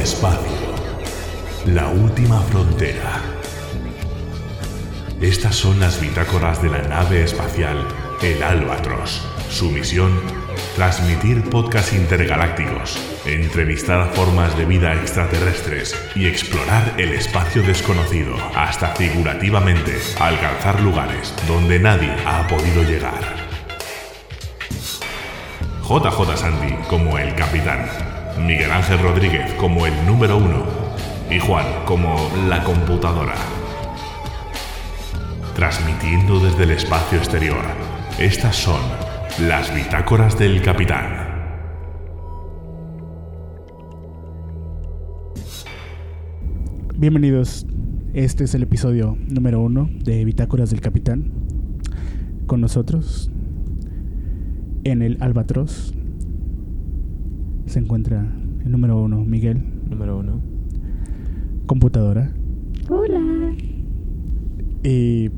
espacio. La última frontera. Estas son las bitácoras de la nave espacial, el Albatros. Su misión, transmitir podcasts intergalácticos, entrevistar formas de vida extraterrestres y explorar el espacio desconocido, hasta figurativamente alcanzar lugares donde nadie ha podido llegar. JJ Sandy como el capitán, Miguel Ángel Rodríguez como el número uno y Juan como la computadora. Transmitiendo desde el espacio exterior, estas son las bitácoras del capitán. Bienvenidos, este es el episodio número uno de Bitácoras del Capitán. Con nosotros, en el Albatros, se encuentra el número uno, Miguel, Número uno. computadora, Hola. y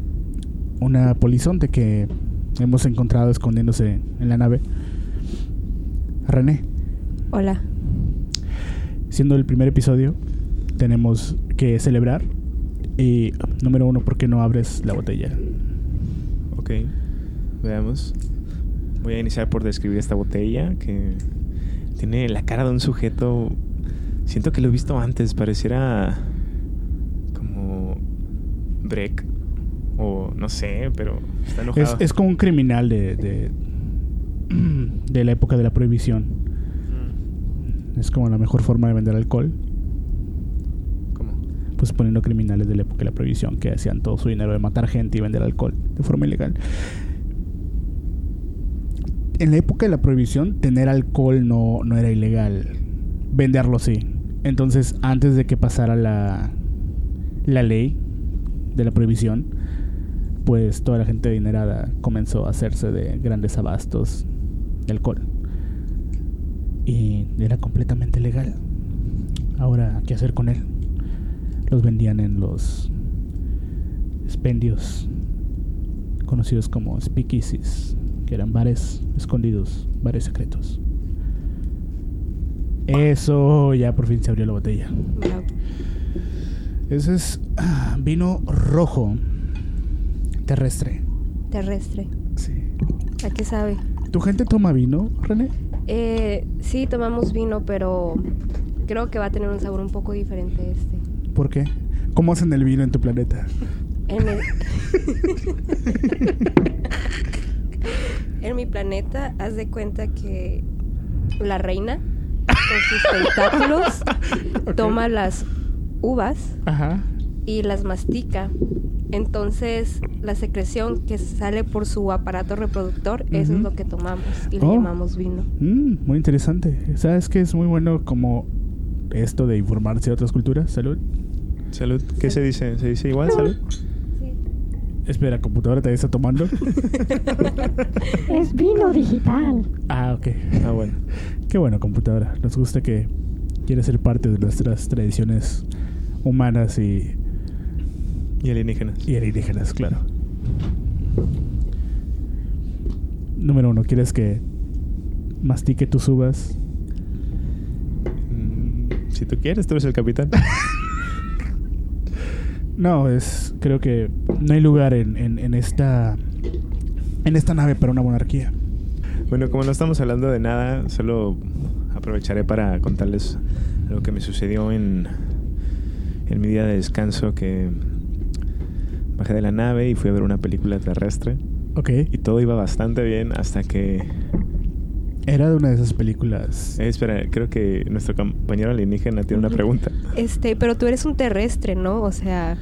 una polizonte que hemos encontrado escondiéndose en la nave, René. Hola. Siendo el primer episodio, tenemos que celebrar. Y número uno, ¿por qué no abres la botella? Ok. Veamos. Voy a iniciar por describir esta botella que tiene la cara de un sujeto. Siento que lo he visto antes. Pareciera como Breck. O no sé, pero está enojado. Es, es como un criminal de, de, de la época de la prohibición. Mm. Es como la mejor forma de vender alcohol. ¿Cómo? Pues poniendo criminales de la época de la prohibición que hacían todo su dinero de matar gente y vender alcohol de forma ilegal. En la época de la prohibición, tener alcohol no, no era ilegal. Venderlo sí. Entonces, antes de que pasara la, la ley de la prohibición, pues toda la gente adinerada comenzó a hacerse de grandes abastos de alcohol. Y era completamente legal. Ahora, ¿qué hacer con él? Los vendían en los expendios conocidos como speakeasies, que eran bares escondidos, bares secretos. Eso, ya por fin se abrió la botella. Ese es ah, vino rojo terrestre. Terrestre. Sí. ¿A qué sabe? ¿Tu gente toma vino, René? Eh, sí, tomamos vino, pero creo que va a tener un sabor un poco diferente este. ¿Por qué? ¿Cómo hacen el vino en tu planeta? En, el- en mi planeta, haz de cuenta que la reina, con sus tentáculos, toma las uvas Ajá. y las mastica. Entonces, la secreción que sale por su aparato reproductor, eso es lo que tomamos y le Oh. llamamos vino. Mm, muy interesante. ¿Sabes que es muy bueno como esto de informarse de otras culturas? Salud. Salud. ¿Qué se dice? ¿Se dice igual? Salud. Espera, computadora te está tomando. Es vino digital. ah, ok. Ah, bueno. Qué bueno, computadora. Nos gusta que quieres ser parte de nuestras tradiciones humanas y, Y alienígenas. y alienígenas, claro. Número uno, ¿quieres que mastique tus uvas? Mm, Si tú quieres, tú eres el capitán. No, es. Creo que no hay lugar en, en, en esta. En esta nave para una monarquía. Bueno, como no estamos hablando de nada, solo aprovecharé para contarles lo que me sucedió en, en mi día de descanso que bajé de la nave y fui a ver una película terrestre Ok. y todo iba bastante bien hasta que... Era de una de esas películas. Eh, espera, creo que nuestro compañero alienígena tiene una pregunta. Este, pero tú eres un terrestre, ¿no? O sea,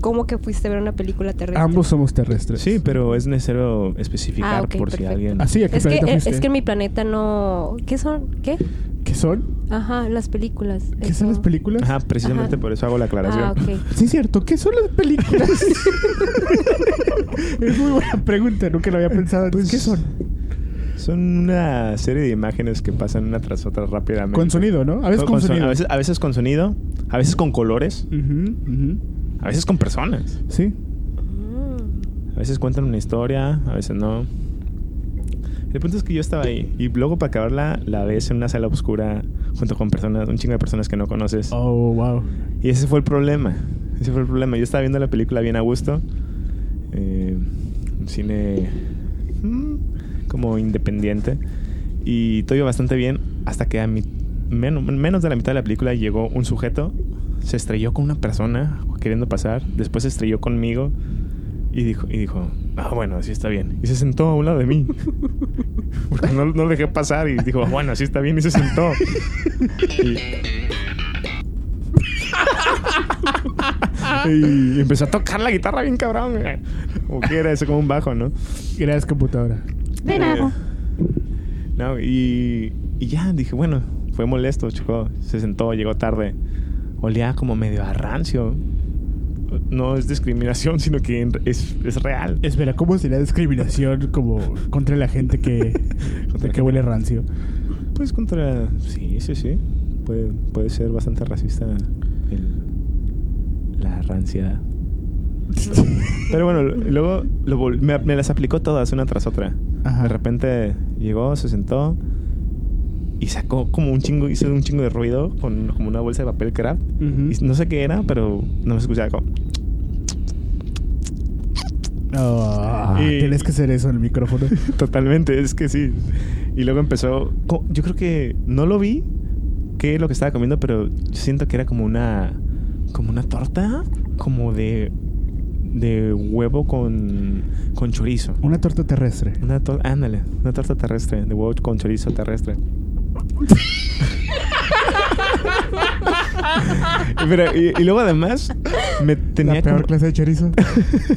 ¿cómo que fuiste a ver una película terrestre? Ambos somos terrestres. Sí, pero es necesario especificar Ah, por si alguien... Así, ¿a qué Es que, planeta eh, fuiste? es que en mi planeta no... ¿Qué son? ¿Qué? ¿Qué son? Ajá, las películas. ¿Qué son las películas? Ajá, precisamente Ajá. por eso hago la aclaración. Ah, ok. Sí, cierto. ¿Qué son las películas? es muy buena pregunta. Nunca lo había pensado. Pues- ¿Qué son? Son una serie de imágenes que pasan una tras otra rápidamente. Con sonido, ¿no? A veces con, son- sonido. A veces, a veces con sonido, a veces con colores, a veces con personas. Sí. Mm. A veces cuentan una historia, a veces no. El punto es que yo estaba ahí. Y luego para acabarla, la ves en una sala oscura junto con personas, un chingo de personas que no conoces. Oh, wow. Y ese fue el problema. Ese fue el problema. Yo estaba viendo la película bien a gusto. Eh, un cine mm, como independiente. Y todo iba bastante bien hasta que a mi, menos, menos de la mitad de la película llegó un sujeto, se estrelló con una persona queriendo pasar, después se estrelló conmigo y dijo, y dijo, ah, bueno, así está bien. Y se sentó a un lado de mí. Porque no, lo dejé pasar y dijo, bueno, así está bien y se sentó. Y, empezó a tocar la guitarra bien cabrón. Como que era eso, como un bajo, ¿no? Gracias, computadora. De nada. No, y, y ya dije, bueno, fue molesto, chico. Se sentó, llegó tarde. Olía como medio a rancio. No es discriminación, sino que es, es real. Espera, ¿cómo sería discriminación como contra la gente que, Contra que huele rancio? Pues contra. Sí, sí, sí. Puede, puede ser bastante racista el- la ranciedad. Pero bueno, luego lo me, me las aplicó todas una tras otra. Ajá. De repente llegó, se sentó y sacó como un chingo, hizo un chingo de ruido con como una bolsa de papel craft. Y no sé qué era, pero no me escuchaba como. Ah, Y- Tienes que hacer eso en el micrófono. Totalmente, es que sí. Y luego empezó. Yo creo que no lo vi qué es lo que estaba comiendo, pero yo siento que era como una. como una torta, como de. De huevo con. con chorizo. Una torta terrestre. Una torta, ándale, una torta terrestre, de huevo con chorizo terrestre. Pero, y, y luego además me tenía la peor como- clase de chorizo.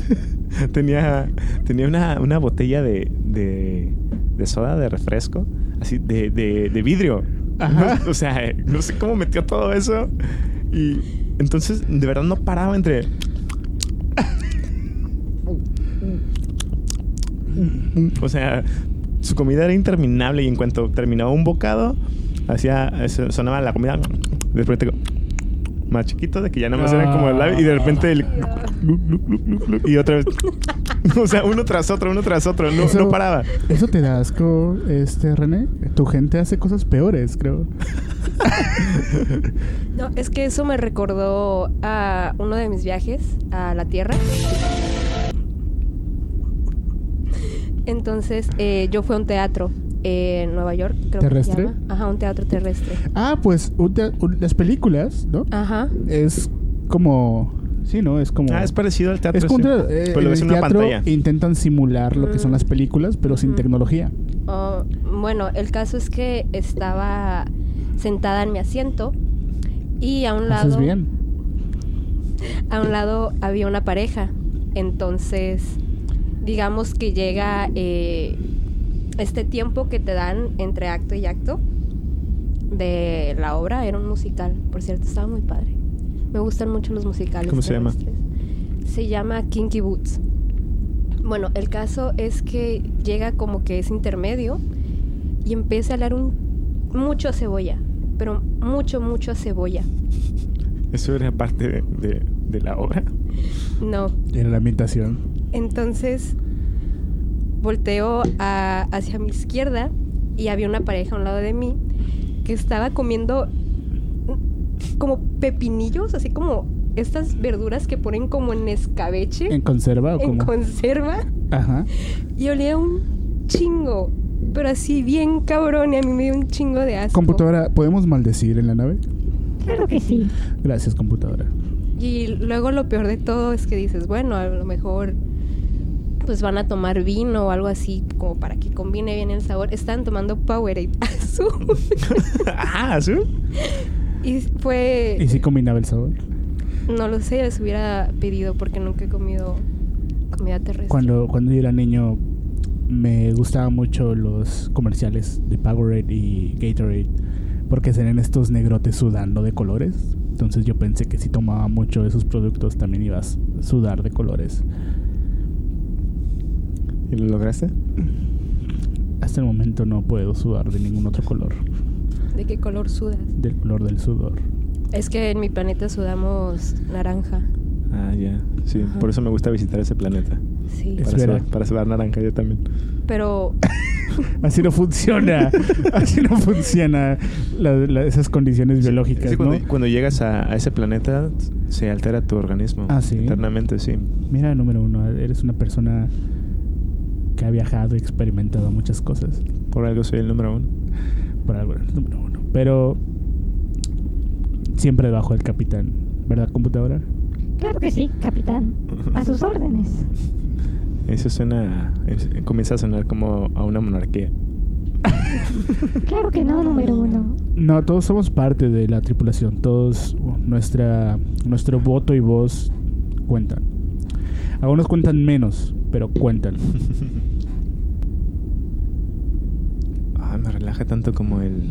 tenía tenía una, una botella de, de, de soda, de refresco, así, de, de, de vidrio. Ajá. No- o sea, no sé cómo metió todo eso. Y entonces, de verdad, no paraba entre... O sea, su comida era interminable y en cuanto terminaba un bocado, hacía, eso- sonaba la comida. De repente, más chiquito, de que ya nada más era como el labio, y de repente el. Y otra vez. O sea, uno tras otro, uno tras otro, no, Eso- no paraba. ¿Eso te da asco, este, René? Tu gente hace cosas peores, creo. No, es que eso me recordó a uno de mis viajes a la Tierra. Entonces, eh, yo fui a un teatro en Nueva York, creo ¿Terrestre? que se llama. Ajá, un teatro terrestre. Ah, pues un te- un- las películas, ¿no? Ajá. Es como... Sí, ¿no? Es como... Ah, es parecido al teatro. es como sí. eh, Pero en lo ves el en una teatro pantalla. intentan simular lo que son Mm. las películas, pero sin tecnología. Oh, bueno, el caso es que estaba sentada en mi asiento y a un lado bien. a un lado había una pareja. Entonces, digamos que llega eh, este tiempo que te dan entre acto y acto de la obra. Era un musical, por cierto, estaba muy padre. Me gustan mucho los musicales. ¿Cómo se llama? Se llama Kinky Boots. Bueno, el caso es que llega como que es intermedio y empieza a hablar un mucho cebolla, pero mucho, mucho a cebolla. Eso era parte de, de- de la obra. No, Era la ambientación. Entonces volteo a- hacia mi izquierda y había una pareja a un lado de mí que estaba comiendo como pepinillos, así como estas verduras que ponen como en escabeche, ¿En conserva o en conserva, Ajá. y olía un chingo, pero así bien cabrón y a mí me dio un chingo de asco. Computadora, ¿podemos maldecir en la nave? Claro que sí. Gracias, computadora. Y luego lo peor de todo es que dices, bueno, a lo mejor pues van a tomar vino o algo así como para que combine bien el sabor. Estaban tomando Powerade azul. ah, ¿sí? y fue... ¿Y si combinaba el sabor? No lo sé, les hubiera pedido porque nunca he comido comida terrestre. Cuando, cuando yo era niño me gustaban mucho los comerciales de Powerade y Gatorade porque serían estos negrotes sudando de colores. Entonces yo pensé que si tomaba mucho de esos productos también ibas a sudar de colores. ¿Y lo lograste? Hasta el momento no puedo sudar de ningún otro color, ¿De qué color sudas? del color del sudor. Es que en mi planeta sudamos naranja. Ah, ya. Sí, Ajá. por eso me gusta visitar ese planeta. Sí. Para sudar, para sudar naranja, yo también. Pero Así no funciona. Así no funciona la- la- esas condiciones biológicas, Sí, ¿no? cuando, cuando llegas a, a ese planeta, se altera tu organismo. Ah, ¿sí? Eternamente, sí. Mira, número uno, eres una persona que ha viajado y experimentado muchas cosas. Por algo soy el número uno. Por algo eres número uno. Pero siempre debajo del capitán, ¿verdad, computadora? Claro que sí, capitán. A sus órdenes. Eso suena. es- comienza a sonar como a una monarquía. Claro que no, número uno. No, todos somos parte de la tripulación. Todos, nuestra, nuestro voto y voz cuentan. Algunos cuentan menos, pero cuentan. Ah, me relaja tanto como el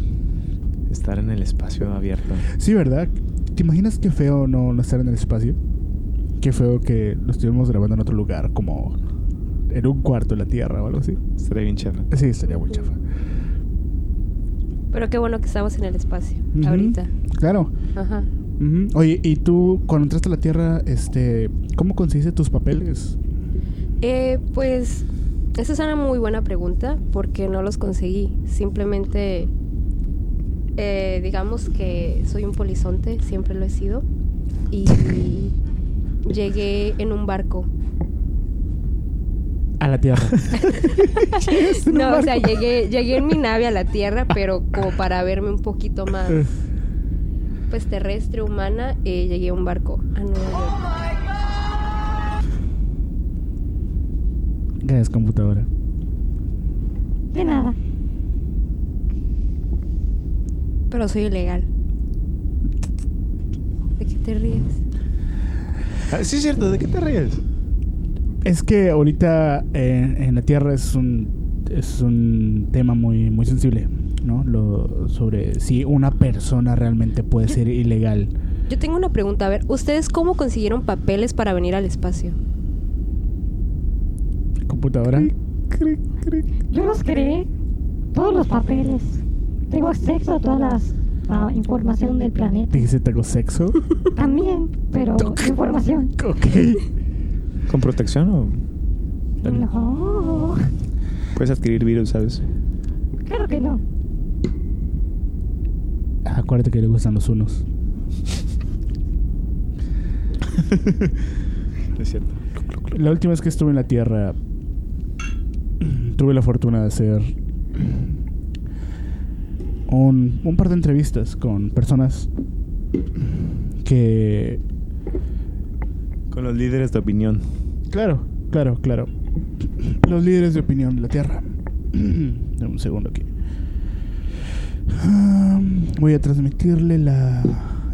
estar en el espacio abierto. Sí, ¿verdad? ¿Te imaginas qué feo no, no estar en el espacio? Qué feo que lo estuviéramos grabando en otro lugar, como en un cuarto de la Tierra o algo así. Estaría bien chafa. Sí, estaría muy chafa. pero qué bueno que estamos en el espacio ahorita. Claro. Ajá. Oye, ¿y tú cuando entraste a la Tierra, este, cómo conseguiste tus papeles? Eh, pues esa es una muy buena pregunta porque no los conseguí. Simplemente, eh, digamos que soy un polizonte, siempre lo he sido. Y llegué en un barco. A la Tierra. No, o sea, llegué, llegué en mi nave a la Tierra, pero como para verme un poquito más pues terrestre, humana, eh, llegué a un barco a Nueva York. Gracias, computadora. De nada. Pero soy ilegal. ¿De qué te ríes? Sí, es cierto. ¿De qué te ríes? Es que ahorita eh, en la Tierra es un es un tema muy muy sensible, ¿no? Lo sobre si una persona realmente puede ser ilegal. Yo tengo una pregunta. A ver, ¿ustedes cómo consiguieron papeles para venir al espacio? Computadora. Yo los creé. Todos los papeles. Tengo acceso a toda información del planeta. Dijiste tengo sexo. También, pero información. ok. ¿Con protección o.? No. Puedes adquirir virus, ¿sabes? Claro que no. Acuérdate que le gustan los unos. es cierto. La última vez que estuve en la Tierra tuve la fortuna de hacer un, un par de entrevistas con personas que Con los líderes de opinión. Claro, claro, claro. Los líderes de opinión de la Tierra. Dame un segundo aquí. Ah, Voy a transmitirle la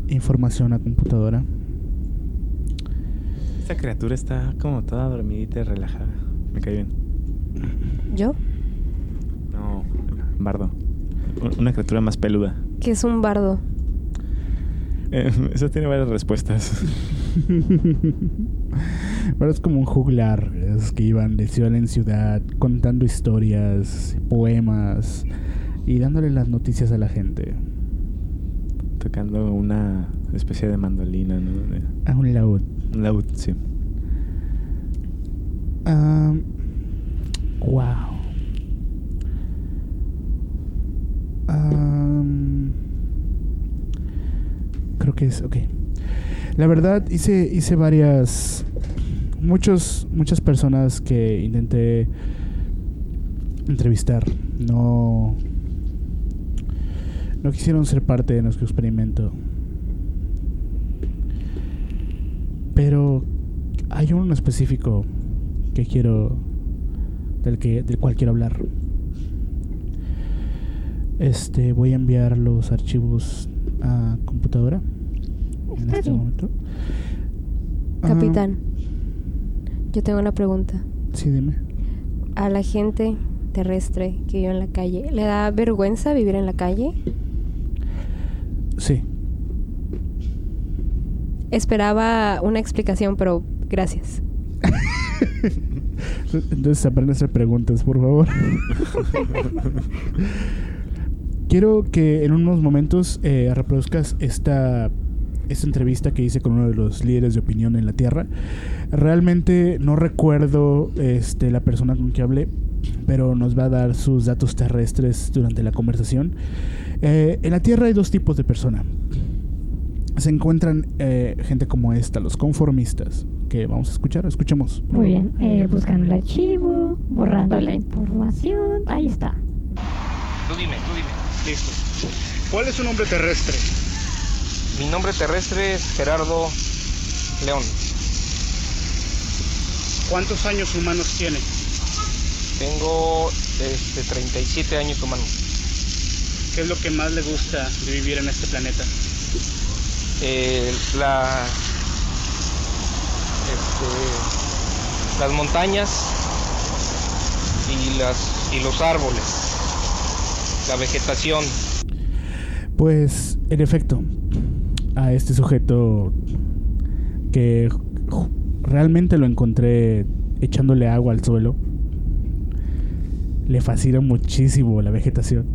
información a computadora. Esta criatura está como toda dormidita y relajada. Me cae bien. ¿Yo? No, bardo. Una criatura más peluda. Que es un bardo. Eh, eso tiene varias respuestas. Pero es como un juglar, es que iban de ciudad en ciudad contando historias, poemas y dándole las noticias a la gente. Tocando una especie de mandolina, ¿no? A un laúd. un laúd, sí. Ah, wow. Creo que es, ok. La verdad, hice, hice varias. Muchos, muchas personas que intenté entrevistar no. No quisieron ser parte de nuestro experimento. Pero hay uno específico que quiero. del, que, del cual quiero hablar. Este, voy a enviar los archivos a computadora. En este bien. momento. Ah, Capitán, yo tengo una pregunta. sí, dime. A la gente terrestre que vive en la calle, ¿le da vergüenza vivir en la calle? Sí. Esperaba una explicación, pero gracias. Entonces aprende a hacer preguntas, por favor. Quiero que en unos momentos eh, reproduzcas esta esta entrevista que hice con uno de los líderes de opinión en la Tierra. Realmente no recuerdo este, la persona con que hablé, pero nos va a dar sus datos terrestres durante la conversación. Eh, en la Tierra hay dos tipos de persona. Se encuentran eh, gente como esta, los conformistas, que vamos a escuchar, escuchemos. Muy bien, eh, buscando el archivo, borrando la información. Ahí está. Tú dime, tú dime. Listo. ¿Cuál es su nombre terrestre? Mi nombre terrestre es Gerardo León. ¿Cuántos años humanos tiene? Tengo este, 37 años humanos. ¿Qué es lo que más le gusta de vivir en este planeta? Eh, la, este, las montañas y, las, y los árboles, la vegetación. Pues, en efecto, a este sujeto que realmente lo encontré echándole agua al suelo, le fascina muchísimo la vegetación.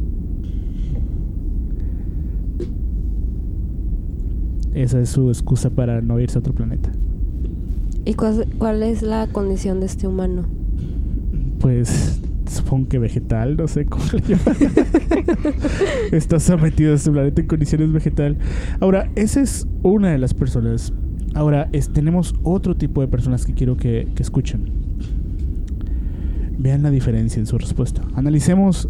Esa es su excusa para no irse a otro planeta. ¿Y cuál, cuál es la condición de este humano? Pues supongo que vegetal, no sé cómo le llaman. Está sometido a este planeta en condiciones vegetal. Ahora, esa es una de las personas. Ahora, es- tenemos otro tipo de personas que quiero que, que escuchen. Vean la diferencia en su respuesta. Analicemos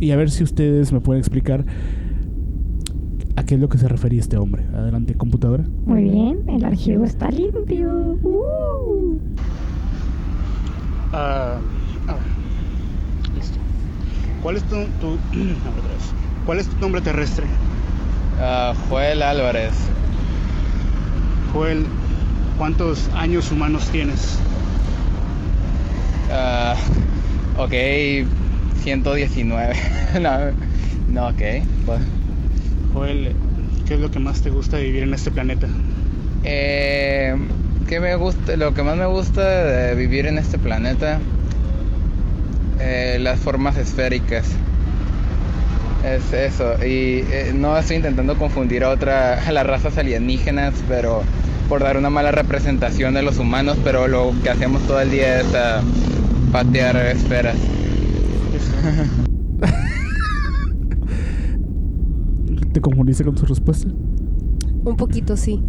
y a ver si ustedes me pueden explicar a qué es lo que se refería este hombre. Adelante, computadora. Muy bien, el archivo está limpio. Uh. Ah. ¿Cuál es tu, tu- a ver, otra vez. ¿Cuál es tu nombre terrestre? Ah, Joel Álvarez, Joel, ¿cuántos años humanos tienes? Ah, ok, 119. no, no, ok. pues, Joel, ¿qué es lo que más te gusta vivir en este planeta? eh, ¿Qué me gusta? Lo que más me gusta de vivir en este planeta, eh, las formas esféricas. Es eso. Y eh, no estoy intentando confundir a otra, a las razas alienígenas, pero por dar una mala representación de los humanos, pero lo que hacemos todo el día es ah, patear esferas. ¿Te confundiste con su respuesta? Un poquito sí.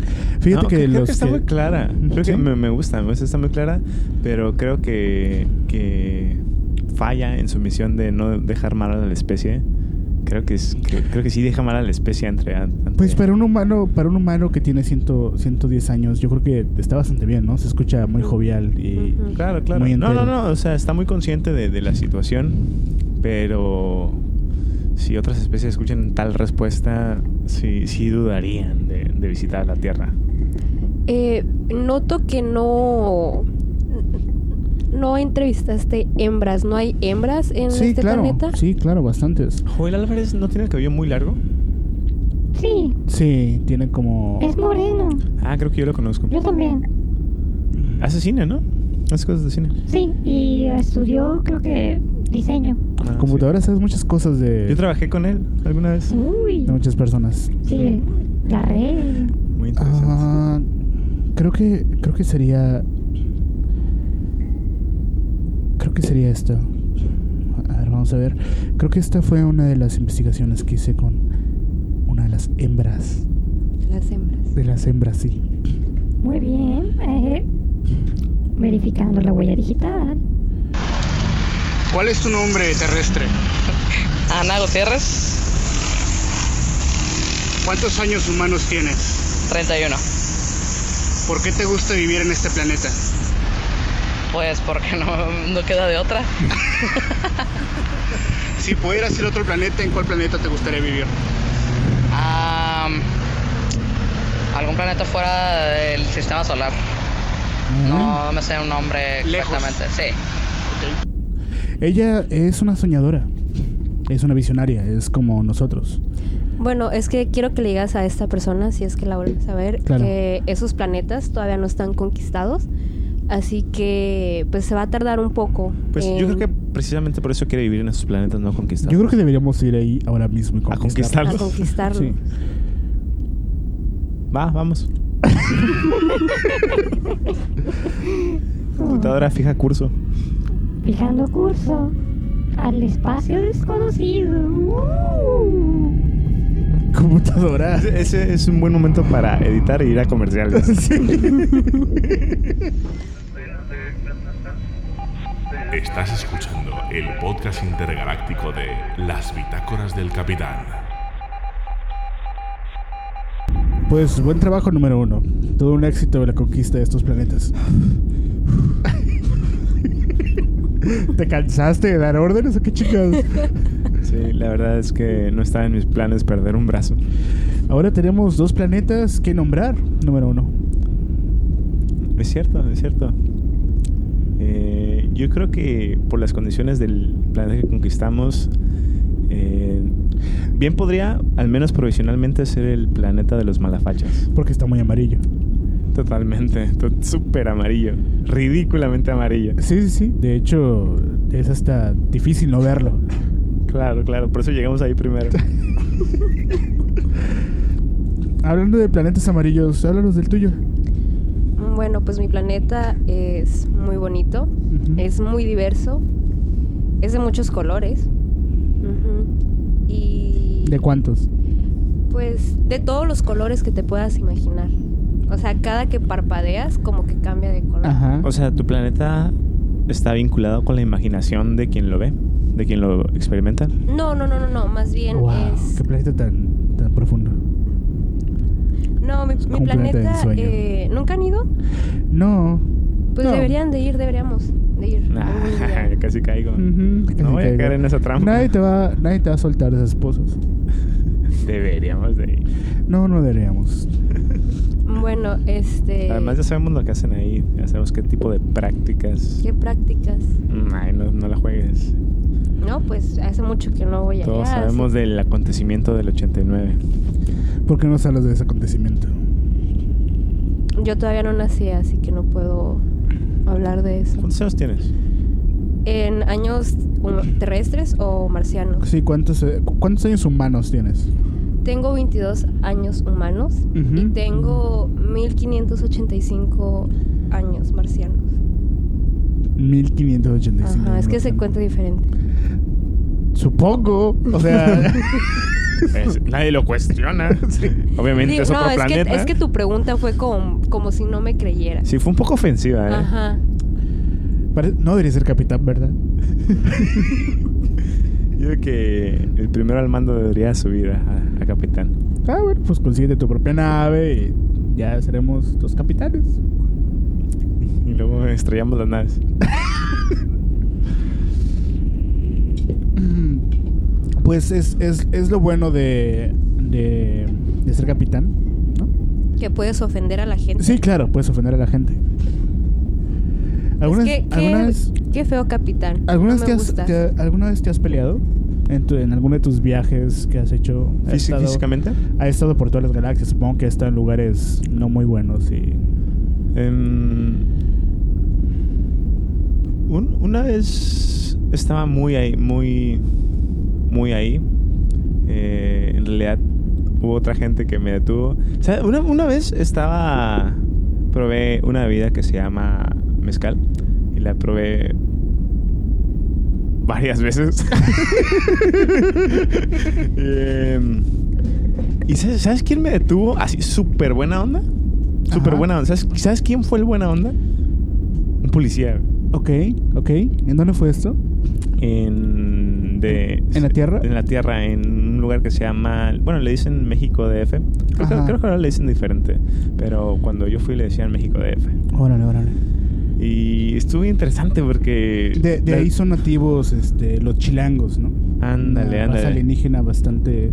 Fíjate No, que creo, creo los que está que- muy clara. Creo Sí. que me, me gusta, me gusta, está muy clara, pero creo que, que falla en su misión de no dejar mal a la especie. Creo que, es, creo que sí deja mal a la especie entre... Pues para un humano, para un humano que tiene 100, 110 años, yo creo que está bastante bien, ¿no? Se escucha muy jovial y. Claro, claro. Muy no, no, no. O sea, está muy consciente de, de la situación, pero si otras especies escuchan tal respuesta, sí, sí dudarían de, de visitar la Tierra. Eh, noto que no no entrevistaste hembras. ¿No hay hembras en sí, este claro, planeta? sí, claro, bastantes. Joel Álvarez no tiene el cabello muy largo. Sí, Sí, tiene como es moreno. Ah, creo que yo lo conozco. Yo también. Hace cine, ¿no? Hace cosas de cine. Sí, y estudió, creo que, diseño. Ah, computadora, sabes muchas cosas sí. de, Yo trabajé con él alguna vez. Uy. de muchas personas. Sí, la red. Muy interesante. Ah, creo que creo que sería creo que sería esta. A ver, vamos a ver. Creo que esta fue una de las investigaciones que hice con una de las hembras. Las hembras. De las hembras, sí. Muy bien. eh, verificando la huella digital. ¿Cuál es tu nombre terrestre? Ana Gutiérrez, ¿Cuántos años humanos tienes? 31. ¿Por qué te gusta vivir en este planeta? Pues porque no, no queda de otra. Si pudieras ir a otro planeta, ¿en cuál planeta te gustaría vivir? Am, algún planeta fuera del sistema solar. No me sé un nombre Lejos. exactamente. Sí. Ella es una soñadora. Es una visionaria, es como nosotros. Bueno, es que quiero que le digas a esta persona, si es que la vuelves a ver, Claro. que esos planetas todavía no están conquistados. Así que, pues se va a tardar un poco. Pues yo creo que precisamente por eso quiere vivir en esos planetas no conquistados. Yo creo que deberíamos ir ahí ahora mismo y A conquistarlo. A conquistarlo. Sí. Va, vamos. Computadora fija curso. Fijando curso al espacio desconocido. Uh. Computadora. Ese es un buen momento para editar e ir a comerciales. Estás escuchando el podcast intergaláctico de Las Bitácoras del Capitán. Pues buen trabajo número uno. Todo un éxito de la conquista de estos planetas. ¿Te cansaste de dar órdenes o qué chingados? Sí, la verdad es que no estaba en mis planes perder un brazo. Ahora tenemos dos planetas que nombrar. Número uno. Es cierto, es cierto. Eh, yo creo que por las condiciones del planeta que conquistamos, eh, bien podría, al menos provisionalmente, ser el planeta de los malafachas. Porque está muy amarillo. Totalmente, to- súper amarillo, ridículamente amarillo. Sí, sí, sí. De hecho, es hasta difícil no verlo. Claro, claro, por eso llegamos ahí primero. Hablando de planetas amarillos, háblanos del tuyo. Bueno, pues mi planeta es muy bonito, es muy diverso, es de muchos colores. Y ¿De cuántos? pues de todos los colores que te puedas imaginar. O sea, cada que parpadeas como que cambia de color. Ajá. O sea, tu planeta está vinculado con la imaginación de quien lo ve, de quien lo experimenta. No, no, no, no, no, más bien wow, es qué planeta tan, tan profundo. No, mi, mi planeta eh, ¿nunca han ido? No. Pues No. deberían de ir, deberíamos de ir. casi caigo. Casi No voy a caer en esa trampa. Nadie te va, nadie te va a soltar esas esposas. Deberíamos de ir. No, no deberíamos. Bueno, este Además ya sabemos lo que hacen ahí, ya sabemos qué tipo de prácticas. ¿qué prácticas? Mm, Ay, no, no la juegues. No, pues hace mucho que no voy allá. Todos sabemos así- del acontecimiento del 89. ¿Por qué no hablas de ese acontecimiento? Yo todavía no nací, así que no puedo hablar de eso. ¿Cuántos años tienes? ¿En años terrestres o marcianos? Sí, ¿cuántos, eh, cu- ¿cuántos años humanos tienes? Tengo 22 años humanos y Ujú. tengo 1585 años marcianos. 1585. Ajá, es que se cuenta diferente. Supongo. O sea, Es- nadie lo cuestiona. Obviamente Digo, es otro no, es que, planeta. es que tu pregunta fue como, como si no me creyera. Sí, fue un poco ofensiva, ¿eh? Ajá. pare- no debería ser capitán, ¿verdad? Yo creo que el primero al mando debería subir a, a capitán. Ah, bueno, pues consíguete tu propia nave y ya seremos los capitanes. Luego estrellamos las naves. Pues es, es, es lo bueno de, de, de ser capitán, ¿no? Que puedes ofender a la gente. Sí, claro, puedes ofender a la gente. ¿Alguna, Es vez- que, alguna qué, vez, qué feo capitán. alguna no vez me te has, te- ¿Alguna vez te has peleado en, tu- en alguno de tus viajes que has hecho? Has Físi- estado- Físicamente. Ha estado por todas las galaxias, supongo que ha estado en lugares no muy buenos y... Em, un- una vez estaba muy ahí, muy, muy ahí. Eh, en realidad hubo otra gente que me detuvo. O sea, una, una vez estaba, probé una bebida que se llama mezcal y la probé varias veces. Em, ¿Y sabes, sabes quién me detuvo? Así, súper buena onda. Súper buena onda. ¿Sabes, sabes quién fue el buena onda? Un policía. Ok, ok. ¿En dónde fue esto? En, de, ¿En la Tierra? En la Tierra, en un lugar que se llama... Bueno, le dicen México DF. Creo, que, creo que ahora le dicen diferente. Pero cuando yo fui le decían México DF. Órale, órale. Y estuvo interesante porque... De, de la- ahí son nativos este, los chilangos, ¿no? Ándale, Una ándale. alienígena bastante...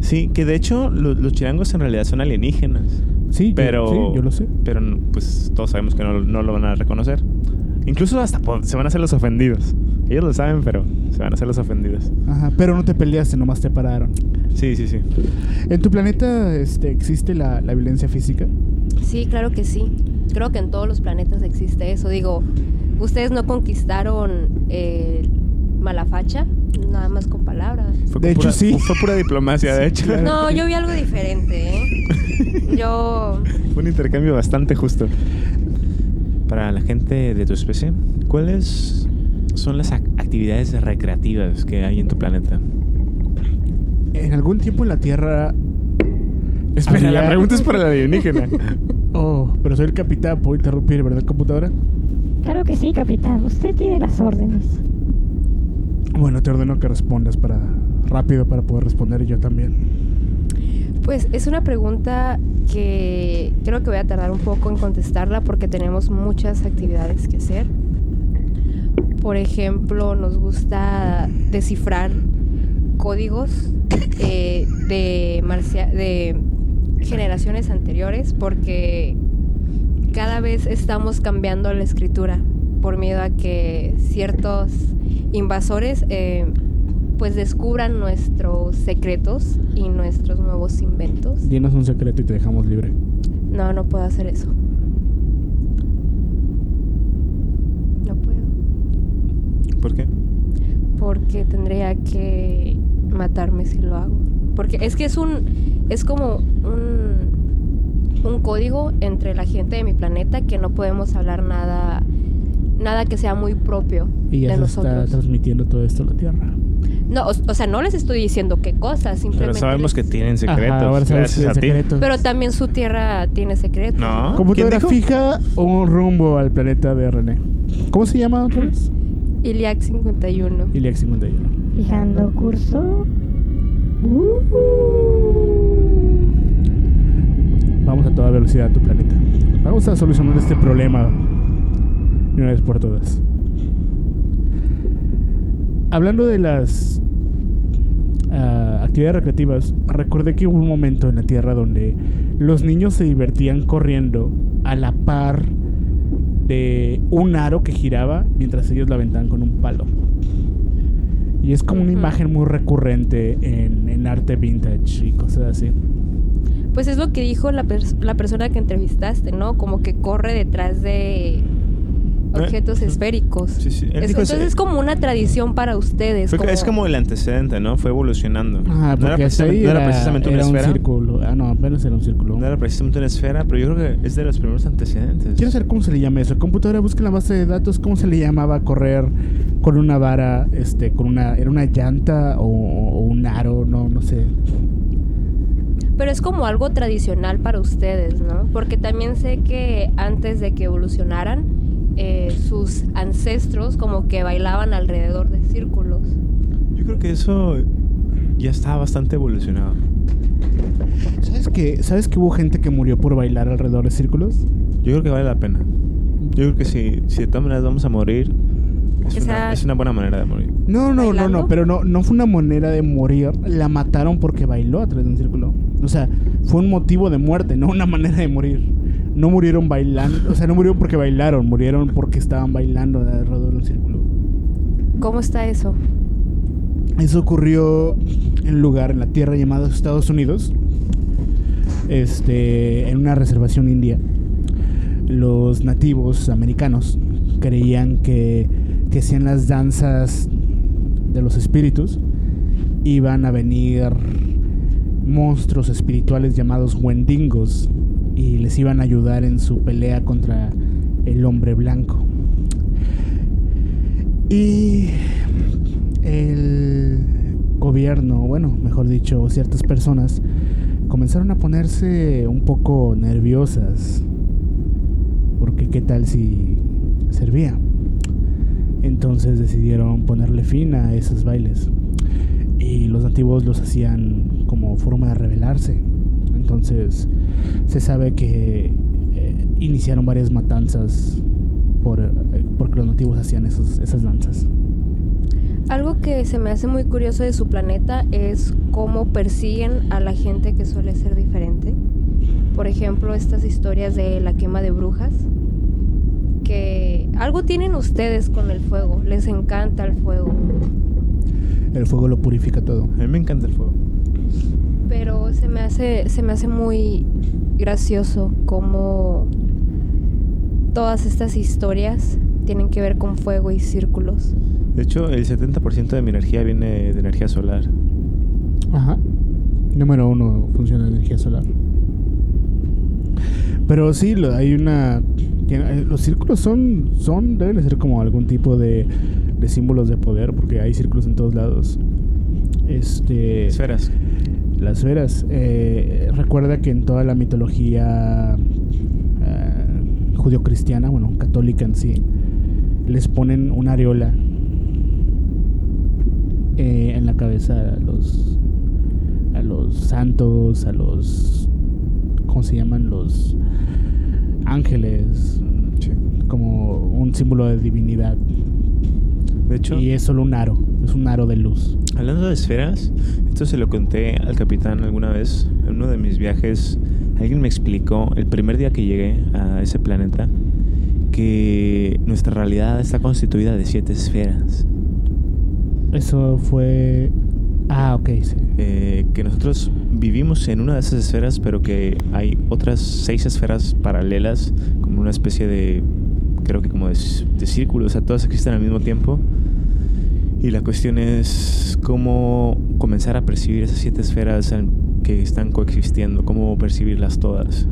Sí, que de hecho lo- los chilangos en realidad son alienígenas. Sí, yo- Pero, sí, yo lo sé. Pero pues todos sabemos que no, no lo van a reconocer. Incluso hasta se van a hacer los ofendidos. Ellos lo saben, pero se van a hacer los ofendidos. Ajá, pero no te peleaste, nomás te pararon. Sí, sí, sí. ¿En tu planeta este, existe la, la violencia física? Sí, claro que sí. Creo que en todos los planetas existe eso. Digo, ustedes no conquistaron eh, mala facha, nada más con palabras. Fue De hecho, pura- sí. Fue pura diplomacia, de hecho. No, yo vi algo diferente, ¿eh? Yo... Fue un intercambio bastante justo. Para la gente de tu especie, ¿cuáles son las ac- actividades recreativas que hay en tu planeta? En algún tiempo en la Tierra. Espera, la pregunta es para la alienígena. Oh, pero soy el capitán, puedo interrumpir, ¿verdad, computadora? Claro que sí, capitán. Usted tiene las órdenes. Bueno, te ordeno que respondas para rápido para poder responder yo también. Pues es una pregunta que creo que voy a tardar un poco en contestarla porque tenemos muchas actividades que hacer. Por ejemplo, nos gusta descifrar códigos eh, de, marcia- de generaciones anteriores porque cada vez estamos cambiando la escritura por miedo a que ciertos invasores eh, pues descubran nuestros secretos y nuestros nuevos inventos. Dinos un secreto y te dejamos libre. No, no puedo hacer eso. No puedo. ¿Por qué? Porque tendría que matarme si lo hago. Porque es que es un. Es como un. Un código entre la gente de mi planeta que no podemos hablar nada. Nada que sea muy propio Y ya de se está nosotros. transmitiendo todo esto a la Tierra. No, o, o sea, no les estoy diciendo qué cosas, simplemente. Pero sabemos que tienen secretos. Ajá, ahora sabes gracias a ti. Pero también su tierra tiene secretos. No. ¿Quién Computadora fija un rumbo al planeta de René. ¿Cómo se llama otra vez? Iliac 51. Iliac 51. Fijando curso. Vamos a toda velocidad a tu planeta. Vamos a solucionar este problema de una vez por todas. Hablando de las ah, actividades recreativas, recordé que hubo un momento en la Tierra donde los niños se divertían corriendo a la par de un aro que giraba mientras ellos la aventaban con un palo. Y es como una imagen muy recurrente en, en arte vintage y cosas así. Pues es lo que dijo la, pers- la persona que entrevistaste, ¿no? Como que corre detrás de objetos Eh, esféricos. Sí, sí. Él Es- dijo entonces es como una tradición para ustedes. Fue- es como el antecedente, ¿no? Fue evolucionando. Ah, no, era precisamente, ahí no era era, precisamente una era un esfera. círculo. Ah, no, apenas era un círculo. No era precisamente una esfera, pero yo creo que es de los primeros antecedentes. Quiero saber cómo se le llama eso. Computadora, busca en la base de datos cómo se le llamaba correr con una vara, este, con una, era una llanta o, o un aro, no, no sé. Pero es como algo tradicional para ustedes, ¿no? Porque también sé que antes de que evolucionaran, eh, sus ancestros como que bailaban alrededor de círculos. Yo creo que eso ya está bastante evolucionado. ¿Sabes que, ¿Sabes que hubo gente que murió por bailar alrededor de círculos? Yo creo que vale la pena. Yo creo que si, si de todas maneras vamos a morir, es, Que una, sea- es una buena manera de morir. No, no, no, ¿Bailando? no, pero no, no fue una manera de morir. La mataron porque bailó a través de un círculo. O sea, fue un motivo de muerte, no una manera de morir. No murieron bailando, o sea, no murieron porque bailaron, murieron porque estaban bailando alrededor de un círculo. ¿Cómo está eso? Eso ocurrió en un lugar en la tierra llamado Estados Unidos, este, en una reservación india. Los nativos americanos creían que, que hacían las danzas de los espíritus iban a venir monstruos espirituales llamados Wendigos y les iban a ayudar en su pelea contra el hombre blanco. Y el gobierno, bueno, mejor dicho, ciertas personas comenzaron a ponerse un poco nerviosas. Porque qué tal si servía. Entonces decidieron ponerle fin a esos bailes. Y los nativos los hacían como forma de rebelarse. Entonces se sabe que eh, iniciaron varias matanzas por, eh, porque los nativos hacían esos, esas danzas. Algo que se me hace muy curioso de su planeta es cómo persiguen a la gente que suele ser diferente. Por ejemplo, estas historias de la quema de brujas, que algo tienen ustedes con el fuego, les encanta el fuego, El fuego lo purifica todo. A mí me encanta el fuego. Pero se me hace se me hace muy gracioso cómo todas estas historias tienen que ver con fuego y círculos, De hecho, el 70% de mi energía viene de energía solar. Ajá. Número uno funciona de energía solar. Pero sí, lo- hay una. tiene- eh, los círculos son. son deben de ser como algún tipo de, de símbolos de poder, porque hay círculos en todos lados. Este. Esferas. Las esferas. eh, recuerda que en toda la mitología eh, judio-cristiana, bueno, católica en sí, les ponen una areola eh, en la cabeza a los a los santos, a los ¿cómo se llaman? los ángeles, Sí. como un símbolo de divinidad. De hecho, Y es solo un aro, es un aro de luz. hablando de esferas, esto se lo conté al capitán alguna vez. En uno de mis viajes, alguien me explicó el primer día que llegué a ese planeta que nuestra realidad está constituida de siete esferas. Eso fue Ah, ok, sí. Eh, que nosotros vivimos en una de esas esferas, pero que hay otras seis esferas paralelas, como una especie de, creo que como de, de círculo, o sea, todas existen al mismo tiempo. Y la cuestión es cómo comenzar a percibir esas siete esferas que están coexistiendo, cómo percibirlas todas.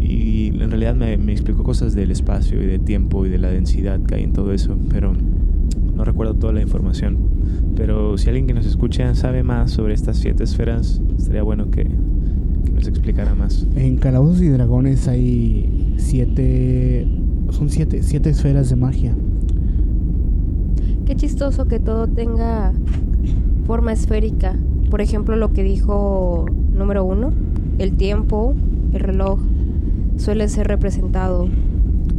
Y en realidad me, me explicó cosas del espacio y del tiempo y de la densidad que hay en todo eso, pero no recuerdo toda la información. Pero si alguien que nos escucha sabe más sobre estas siete esferas, estaría bueno que, que nos explicara más. En Calabozos y Dragones hay siete. Son siete, siete esferas de magia. Qué chistoso que todo tenga forma esférica. Por ejemplo, lo que dijo número uno, el tiempo, el reloj, suele ser representado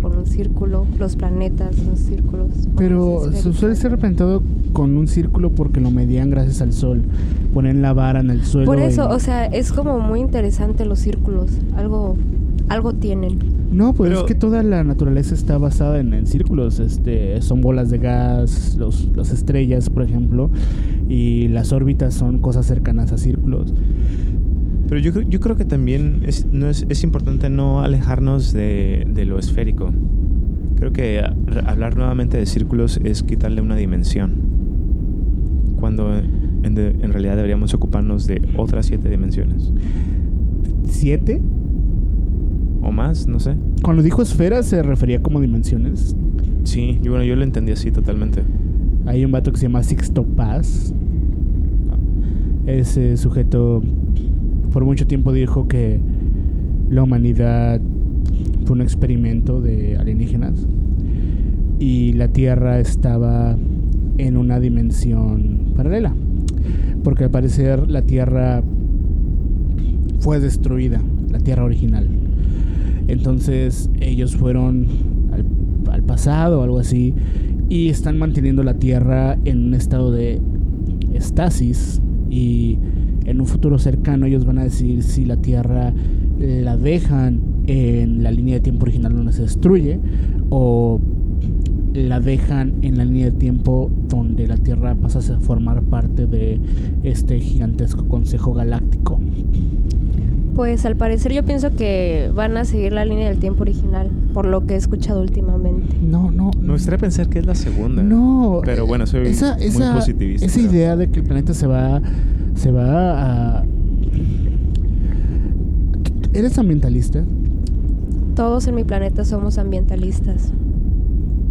con un círculo, los planetas, los círculos. Pero suele ser representado con un círculo porque lo medían gracias al sol. Ponen la vara en el suelo. Por eso, y- o sea, es como muy interesante los círculos. Algo, algo tienen. No, pues Pero- es que toda la naturaleza está basada en, en círculos. Este, son bolas de gas, los, las estrellas, por ejemplo, y las órbitas son cosas cercanas a círculos. Pero yo, creo- yo creo que también es, no es, es importante no alejarnos de, de lo esférico. Creo que a- hablar nuevamente de círculos es quitarle una dimensión. Cuando en, de- en realidad deberíamos ocuparnos de otras siete dimensiones. ¿Siete? O más, no sé. Cuando dijo esferas se refería como dimensiones. Sí, yo, bueno, yo lo entendí así totalmente. Hay un vato que se llama Sixto Paz. Ese sujeto por mucho tiempo dijo que la humanidad fue un experimento de alienígenas y la Tierra estaba en una dimensión paralela. Porque al parecer la Tierra fue destruida, la Tierra original. Entonces ellos fueron al, pasado o algo así y están manteniendo la Tierra en un estado de estasis y en un futuro cercano ellos van a decir si la Tierra la dejan en la línea de tiempo original donde se destruye o la dejan en la línea de tiempo donde la Tierra pasa a formar parte de este gigantesco consejo galáctico. Pues al parecer yo pienso que van a seguir la línea del tiempo original, por lo que he escuchado últimamente. No, no. Me gustaría pensar que es la segunda. No. Pero bueno, soy esa, muy esa, positivista. Esa idea de que el planeta se va, se va a... ¿Eres ambientalista? Todos en mi planeta somos ambientalistas.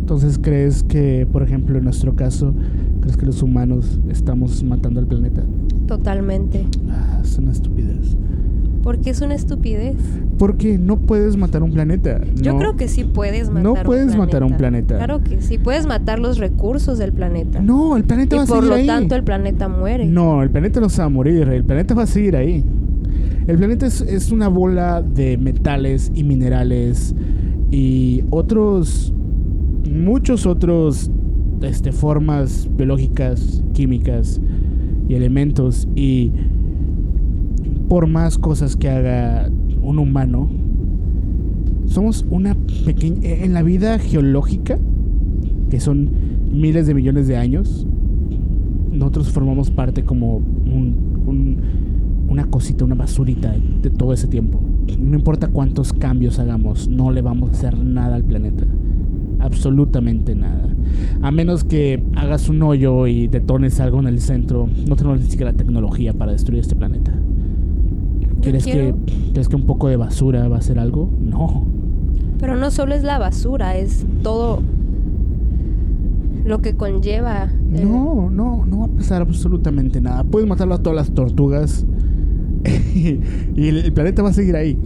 Entonces, ¿crees que, por ejemplo, en nuestro caso, crees que los humanos estamos matando al planeta? Totalmente. Ah, es una estupidez. Porque es una estupidez. Porque no puedes matar un planeta. Yo no- creo que sí puedes matar No un puedes matar un planeta. Claro que sí. Puedes matar los recursos del planeta. No, el planeta y va a por seguir lo ahí. tanto el planeta muere. No, el planeta no se va a morir, el planeta va a seguir ahí. El planeta es, es una bola de metales y minerales y otros, muchos otros este, formas biológicas, químicas y elementos. Y por más cosas que haga un humano, somos una pequeña... En la vida geológica, que son miles de millones de años, nosotros formamos parte como un, un- una cosita, una basurita de todo ese tiempo. No importa cuántos cambios hagamos, no le vamos a hacer nada al planeta. Absolutamente nada. A menos que hagas un hoyo y detones algo en el centro, no tenemos ni siquiera la tecnología para destruir este planeta. ¿Crees quiero- que, ¿Crees que un poco de basura va a ser algo? No. Pero no solo es la basura, es todo lo que conlleva. eh, No, no, no va a pasar absolutamente nada. Puedes matar a todas las tortugas y el, el planeta va a seguir ahí.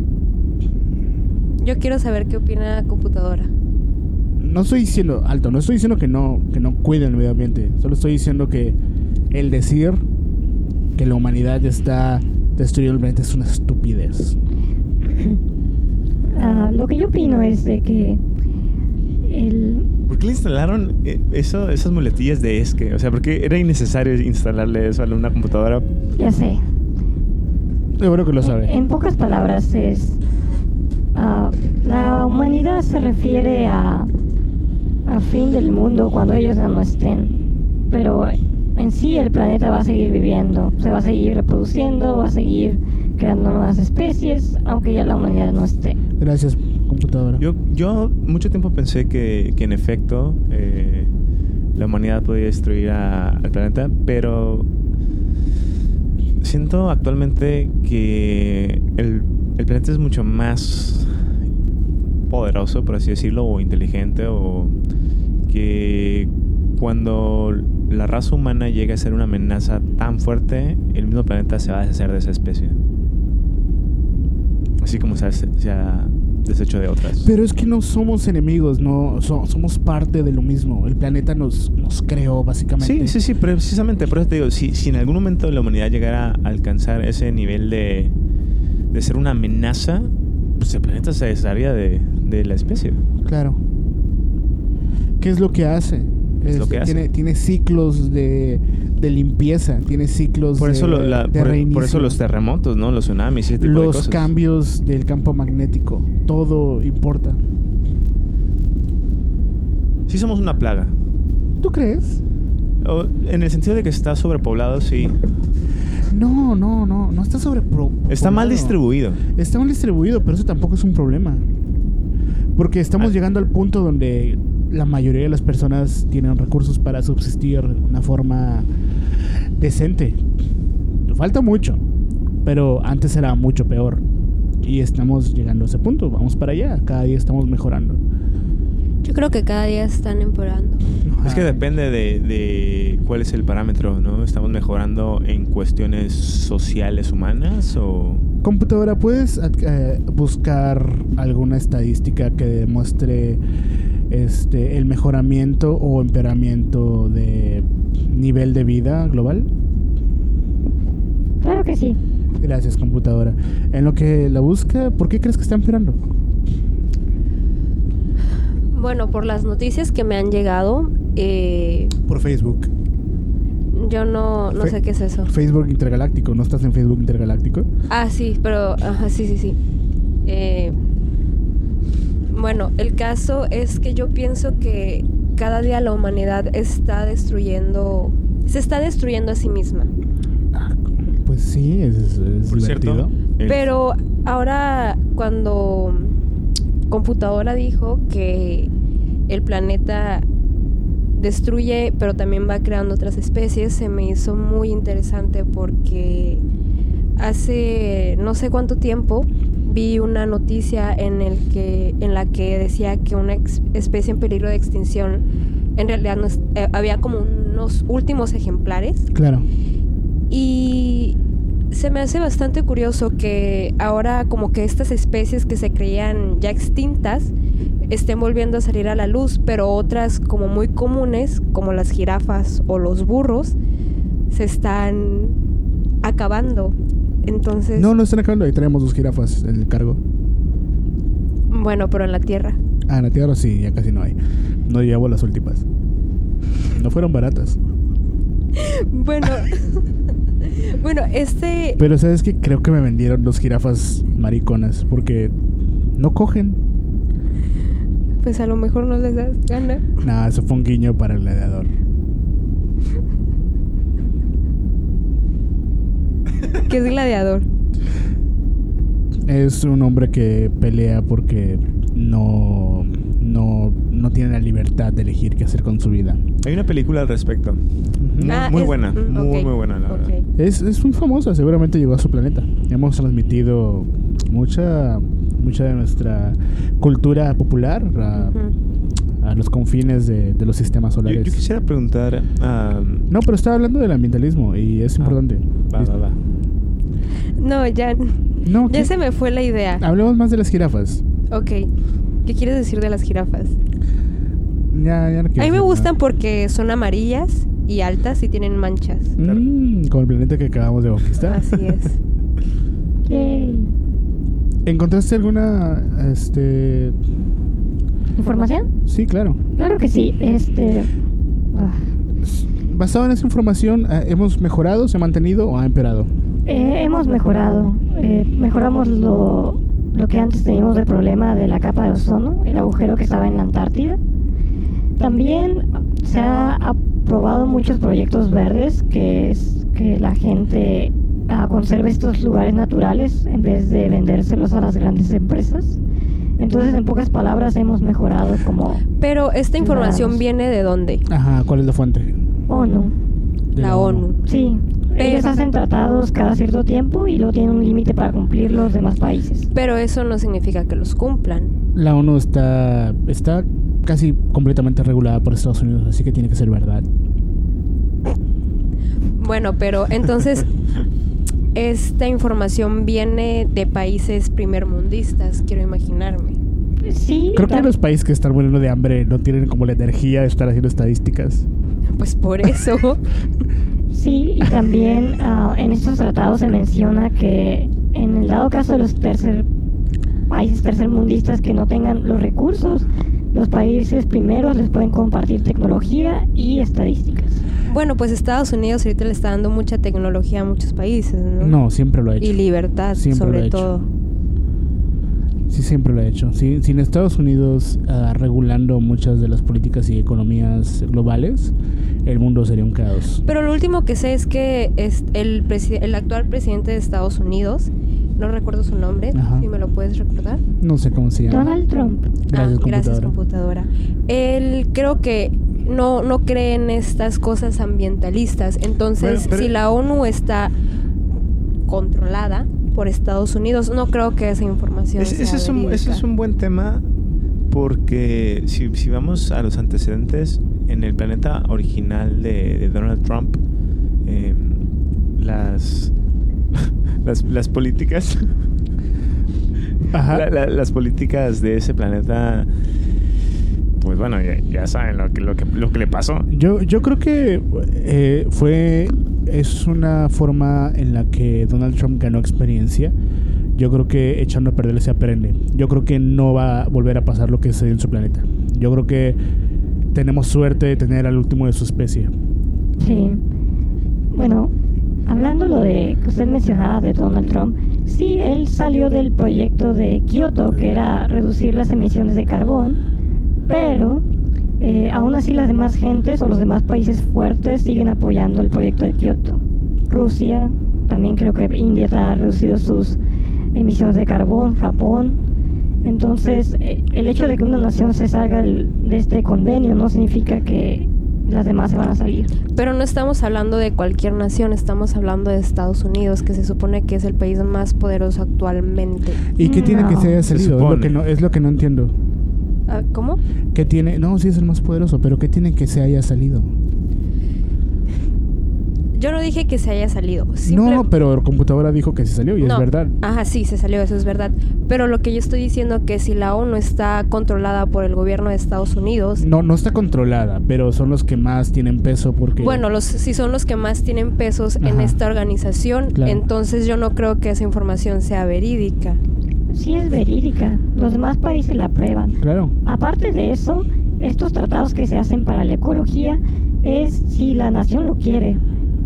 Yo quiero saber qué opina la computadora. No estoy diciendo, alto, no estoy diciendo que no, que no cuiden el medio ambiente. Solo estoy diciendo que el decir que la humanidad está destruyendo el planeta es una estupidez. Ah, lo que yo opino es de que el, ¿Por qué le instalaron eh, eso, esas muletillas de esque? O sea, ¿por qué era innecesario instalarle eso a una computadora? ya sé, Seguro que lo sabe. en pocas palabras es ah, la humanidad se refiere a a fin del mundo cuando ellos ya no estén, pero en sí el planeta va a seguir viviendo, se va a seguir reproduciendo, va a seguir creando nuevas especies, aunque ya la humanidad no esté. Gracias, computadora. Yo, yo mucho tiempo pensé que, que en efecto eh, la humanidad podía destruir a- al planeta, pero siento actualmente que el, el planeta es mucho más poderoso, por así decirlo, o inteligente, o que cuando la raza humana llega a ser una amenaza tan fuerte, el mismo planeta se va a deshacer de esa especie. Así como se ha, se ha deshecho de otras. Pero es que no somos enemigos, no so- somos parte de lo mismo. El planeta nos, nos creó, básicamente. Sí, sí, sí, precisamente por eso te digo, si, si en algún momento la humanidad llegara a alcanzar ese nivel de, de ser una amenaza, pues el planeta se desharía de, de la especie. Claro. ¿Qué es lo que hace? Es lo que hace. Tiene, tiene ciclos de, de limpieza, tiene ciclos Por eso, de, lo- la- de por, eso los terremotos, ¿no? Los tsunamis ese tipo de los cosas. cambios del campo magnético, todo importa. Sí somos una plaga. ¿Tú crees? O, en el sentido de que está sobrepoblado, sí. No, no, no, no está sobre Está mal distribuido. Está mal distribuido, pero eso tampoco es un problema. Porque estamos Ah. llegando al punto donde la mayoría de las personas tienen recursos para subsistir de una forma decente. Falta mucho, pero antes era mucho peor. Y estamos llegando a ese punto, vamos para allá, cada día estamos mejorando. Yo creo que cada día están empeorando. Es que depende de, de cuál es el parámetro, ¿no? ¿Estamos mejorando en cuestiones sociales humanas o...? Computadora, ¿puedes eh, buscar alguna estadística que demuestre este el mejoramiento o empeoramiento de nivel de vida global? Claro que sí. Gracias, computadora. En lo que la busca, ¿por qué crees que está empeorando? Bueno, por las noticias que me han llegado, eh, Por Facebook. yo no, no Fe- sé qué es eso. Facebook Intergaláctico, ¿no estás en Facebook Intergaláctico? Ah, sí, pero, ajá, sí, sí, sí. Eh, bueno, el caso es que yo pienso que cada día la humanidad está destruyendo, se está destruyendo a sí misma. Pues sí, es, es Por divertido. cierto, Pero ahora cuando computadora dijo que el planeta destruye, pero también va creando otras especies, se me hizo muy interesante porque hace no sé cuánto tiempo vi una noticia en el que en la que decía que una especie en peligro de extinción en realidad no es- eh, había como unos últimos ejemplares Claro. y se me hace bastante curioso que ahora como que estas especies que se creían ya extintas estén volviendo a salir a la luz, pero otras como muy comunes, como las jirafas o los burros, se están acabando. Entonces, No, no están acabando. Ahí tenemos dos jirafas en el cargo. bueno, pero en la Tierra. Ah, en la Tierra sí, ya casi no hay. No llevo las últimas. No fueron baratas. Bueno, bueno, este... Pero sabes que creo que me vendieron dos jirafas mariconas porque no cogen. Pues a lo mejor no les das gana. Nada, eso fue un guiño para el gladiador. Que es gladiador. Es un hombre que pelea porque no, no, no tienen la libertad de elegir qué hacer con su vida. Hay una película al respecto. Muy, Ah, muy es- buena. mm, Muy, ok, muy buena, la verdad. ok. Es, es muy famosa, seguramente llegó a su planeta. Hemos transmitido mucha, mucha de nuestra cultura popular a, Ujú. a los confines de, de los sistemas Yo, solares. yo quisiera preguntar. ah, No, pero estaba hablando del ambientalismo y es Ah, importante. va, va, va. No, ya, No, ya ¿qué? se me fue la idea. Hablemos más de las jirafas. Ok. ¿Qué quieres decir de las jirafas? Ya, ya no quiero A mí me gustan nada. porque son amarillas y altas y tienen manchas. Mm, como el planeta que acabamos de conquistar. Así es. Yay. ¿Encontraste alguna, este... ¿Información? Sí, claro. Claro que sí. Este. ah, Basado en esa información, eh, ¿hemos mejorado, se ha mantenido o ha empeorado? Eh, hemos mejorado. eh, mejoramos lo, lo que antes teníamos de problema de la capa de ozono, el agujero que estaba en la Antártida. También se ha aprobado muchos proyectos verdes, que es que la gente ah, conserve estos lugares naturales en vez de vendérselos a las grandes empresas. Entonces, en pocas palabras, hemos mejorado como Pero esta información Ciudadanos. viene de dónde? Ajá, ¿cuál es la fuente? ONU. La ONU. Sí, ellos hacen tratados cada cierto tiempo y luego tienen un límite para cumplir los demás países. Pero eso no significa que los cumplan. La ONU está, está casi completamente regulada por Estados Unidos, así que tiene que ser verdad. Bueno, pero entonces esta información viene de países primermundistas, quiero imaginarme. Sí, Creo que los países que están muriendo de hambre no tienen como la energía de estar haciendo estadísticas. Pues por eso. sí, y también ah, en estos tratados se menciona que en el dado caso de los tercer países tercermundistas que no tengan los recursos, los países primeros les pueden compartir tecnología y estadísticas. Bueno, pues Estados Unidos ahorita le está dando mucha tecnología a muchos países, ¿no? No, siempre lo ha hecho. Y libertad, Siempre lo ha sobre hecho. todo. Sí, siempre lo ha hecho. Sí, sin Estados Unidos ah, regulando muchas de las políticas y economías globales, el mundo sería un caos. Pero lo último que sé es que es el, actual presidente de Estados Unidos, no recuerdo su nombre, Ajá. si me lo puedes recordar. No sé cómo se llama. Donald Trump. Gracias, Ah, gracias computadora. Él creo que no, no cree en estas cosas ambientalistas. Entonces, pero- si la ONU está controlada por Estados Unidos, no creo que esa información Es- sea ese, es un, ese es un buen tema porque si, si vamos a los antecedentes, en el planeta original de, de Donald Trump, eh, las, las, las políticas... Ajá. la- la- las políticas de ese planeta, pues bueno, ya, ya saben lo que, lo, que, lo que le pasó. Yo, yo creo que eh, fue es una forma en la que Donald Trump ganó experiencia. Yo creo que echando a perder se aprende. Yo creo que no va a volver a pasar lo que sucedió en su planeta. Yo creo que tenemos suerte de tener al último de su especie. Sí. Bueno, hablando lo de que usted mencionaba de Donald Trump, sí, él salió del proyecto de Kioto, que era reducir las emisiones de carbón, pero eh, aún así las demás gentes o los demás países fuertes siguen apoyando el proyecto de Kioto. Rusia, también creo que India ha reducido sus emisiones de carbón, Japón. Entonces, eh, el hecho de que una nación se salga de este convenio no significa que las demás se van a salir. Pero no estamos hablando de cualquier nación, estamos hablando de Estados Unidos, que se supone que es el país más poderoso actualmente. ¿Y qué tiene que No. se haya Se salido? Es lo supone. que no, es lo que no entiendo. Ah, ¿Cómo? ¿Qué tiene? No, sí es el más poderoso, pero ¿qué tiene que se haya salido? Yo no dije que se haya salido. simple- No, pero computadora dijo que se salió y es verdad. Ajá, sí, se salió, eso es verdad. Pero lo que yo estoy diciendo que si la ONU está controlada por el gobierno de Estados Unidos, No, no está controlada, pero son los que más tienen peso porque... bueno, los si son los que más tienen pesos en esta organización, Claro. entonces yo no creo que esa información sea verídica. Sí es verídica, los demás países la aprueban. Claro. Aparte de eso, estos tratados que se hacen para la ecología es si la nación lo quiere.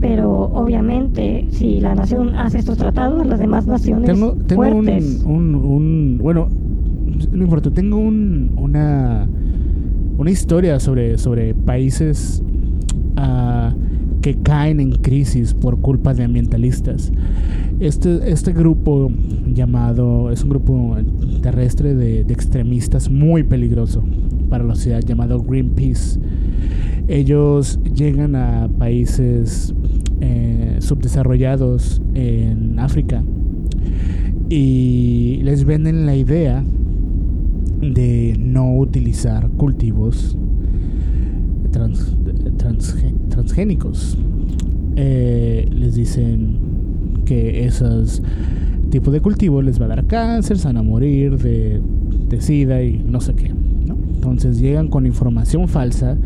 Pero obviamente, si la nación hace estos tratados, las demás naciones Tengo, tengo un, fuertes. un, un- Bueno, no importa, tengo un, una, una historia sobre, sobre países ah, que caen en crisis por culpa de ambientalistas. Este, este grupo llamado, es un grupo terrestre de, extremistas muy peligroso para la sociedad llamado Greenpeace. Ellos llegan a países eh, subdesarrollados en África y les venden la idea de no utilizar cultivos trans- transge- transgénicos. Eh, les dicen que esos tipos de cultivos les va a dar cáncer, se van a morir de, de sida y no sé qué. Entonces llegan con información falsa,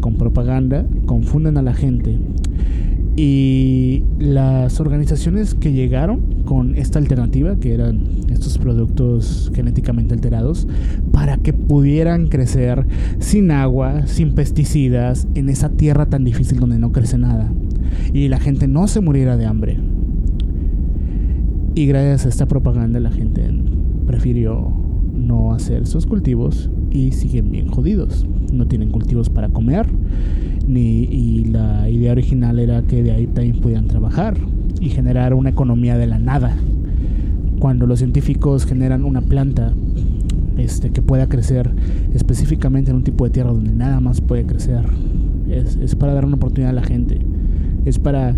con propaganda, confunden a la gente. Y las organizaciones que llegaron con esta alternativa, que eran estos productos genéticamente alterados, para que pudieran crecer sin agua, sin pesticidas, en esa tierra tan difícil donde no crece nada. Y la gente no se muriera de hambre. Y gracias a esta propaganda la gente prefirió no hacer esos cultivos y siguen bien jodidos. No tienen cultivos para comer ni, y la idea original era que de ahí también pudieran trabajar y generar una economía de la nada. Cuando los científicos generan una planta este, que pueda crecer específicamente en un tipo de tierra donde nada más puede crecer, es, es para dar una oportunidad a la gente. Es para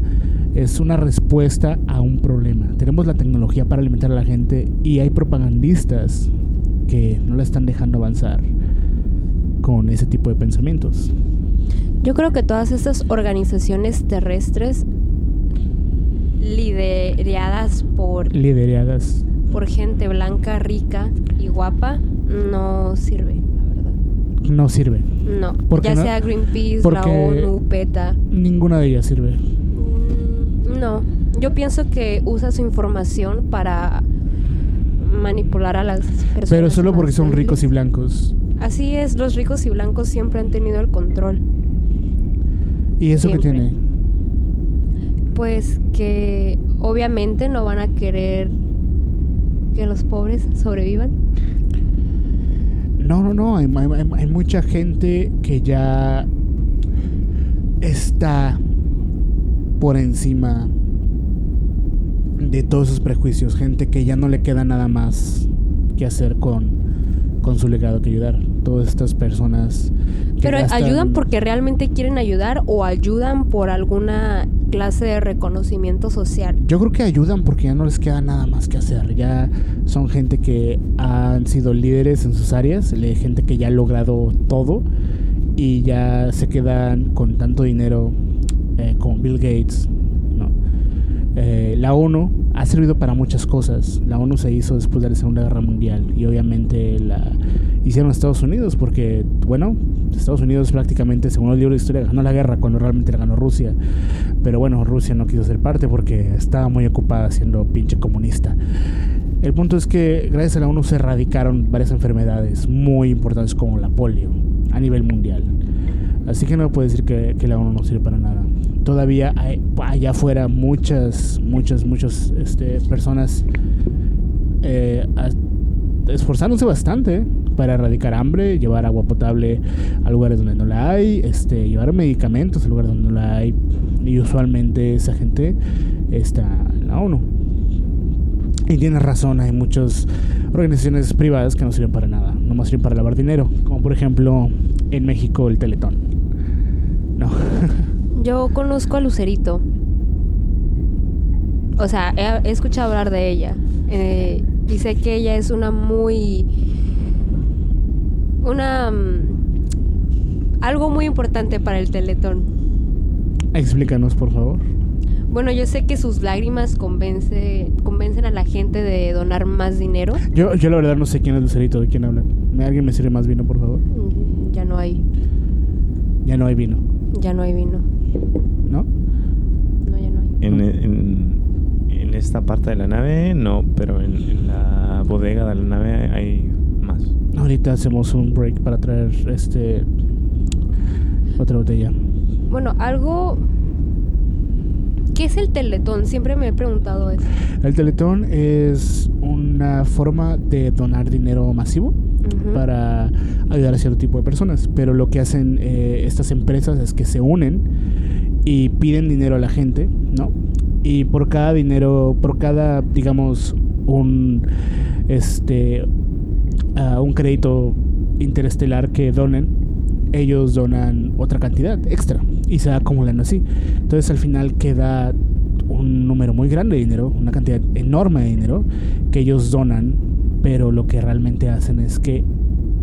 es una respuesta a un problema. Tenemos la tecnología para alimentar a la gente y hay propagandistas que no la están dejando avanzar con ese tipo de pensamientos. Yo creo que todas estas organizaciones terrestres lideradas por, Lideradas. por gente blanca, rica y guapa no sirve, la verdad. No sirve. No, ¿Por qué ya no? sea Greenpeace, la Porque- ONU, PETA. Ninguna de ellas sirve. Mm, No, yo pienso que usa su información para manipular a las personas. Pero solo porque son ricos y blancos. Así es, los ricos y blancos siempre han tenido el control. ¿Y eso que Siempre. tiene? Pues que obviamente no van a querer que los pobres sobrevivan. No, no, no. Hay, hay- hay mucha gente que ya está por encima de todos esos prejuicios. Gente que ya no le queda nada más que hacer con, con su legado que ayudar. Todas estas personas. Pero gastan- ayudan porque realmente quieren ayudar o ayudan por alguna clase de reconocimiento social. Yo creo que ayudan porque ya no les queda nada más que hacer. Ya son gente que han sido líderes en sus áreas, gente que ya ha logrado todo y ya se quedan con tanto dinero eh, como Bill Gates. ¿no? Eh, la ONU ha servido para muchas cosas. La ONU se hizo después de la Segunda Guerra Mundial y obviamente la hicieron Estados Unidos porque, bueno, Estados Unidos prácticamente, según el libro de historia, ganó la guerra cuando realmente la ganó Rusia. Pero bueno, Rusia no quiso ser parte porque estaba muy ocupada siendo pinche comunista. El punto es que gracias a la ONU se erradicaron varias enfermedades muy importantes como la polio a nivel mundial. Así que no puedo decir que, la ONU no sirve para nada. Todavía hay allá afuera muchas, muchas, muchas este, personas eh, a- esforzándose bastante para erradicar hambre, llevar agua potable a lugares donde no la hay, este, llevar medicamentos a lugares donde no la hay. Y usualmente esa gente está en la ONU. Y tienes razón, hay muchas organizaciones privadas que no sirven para nada, nomás sirven para lavar dinero, como por ejemplo en México el Teletón. No. Yo conozco a Lucerito. O sea, he, he escuchado hablar de ella. Eh, y sé que ella es una muy... Una... mm, algo muy importante para el Teletón. Explícanos, por favor. Bueno, yo sé que sus lágrimas convence, convencen a la gente de donar más dinero. Yo, yo la verdad no sé quién es Lucerito, de quién hablan. ¿Me- ¿Alguien me sirve más vino, por favor? Mm, Ya no hay, Ya no hay vino, ya no hay vino. ¿no? No, ya no hay. En, en, en esta parte de la nave, no, pero en, en la bodega de la nave hay más. Ahorita hacemos un break para traer este otra botella. Bueno, algo... ¿Qué es el Teletón? Siempre me he preguntado eso. El Teletón es una forma de donar dinero masivo Para ayudar a cierto tipo de personas. Pero lo que hacen eh, estas empresas es que se unen y piden dinero a la gente, ¿no? Y por cada dinero, por cada, digamos, un, este, ah, un crédito interestelar que donen, ellos donan otra cantidad extra y se acumulan así. Entonces al final queda un número muy grande de dinero, una cantidad enorme de dinero que ellos donan, pero lo que realmente hacen es que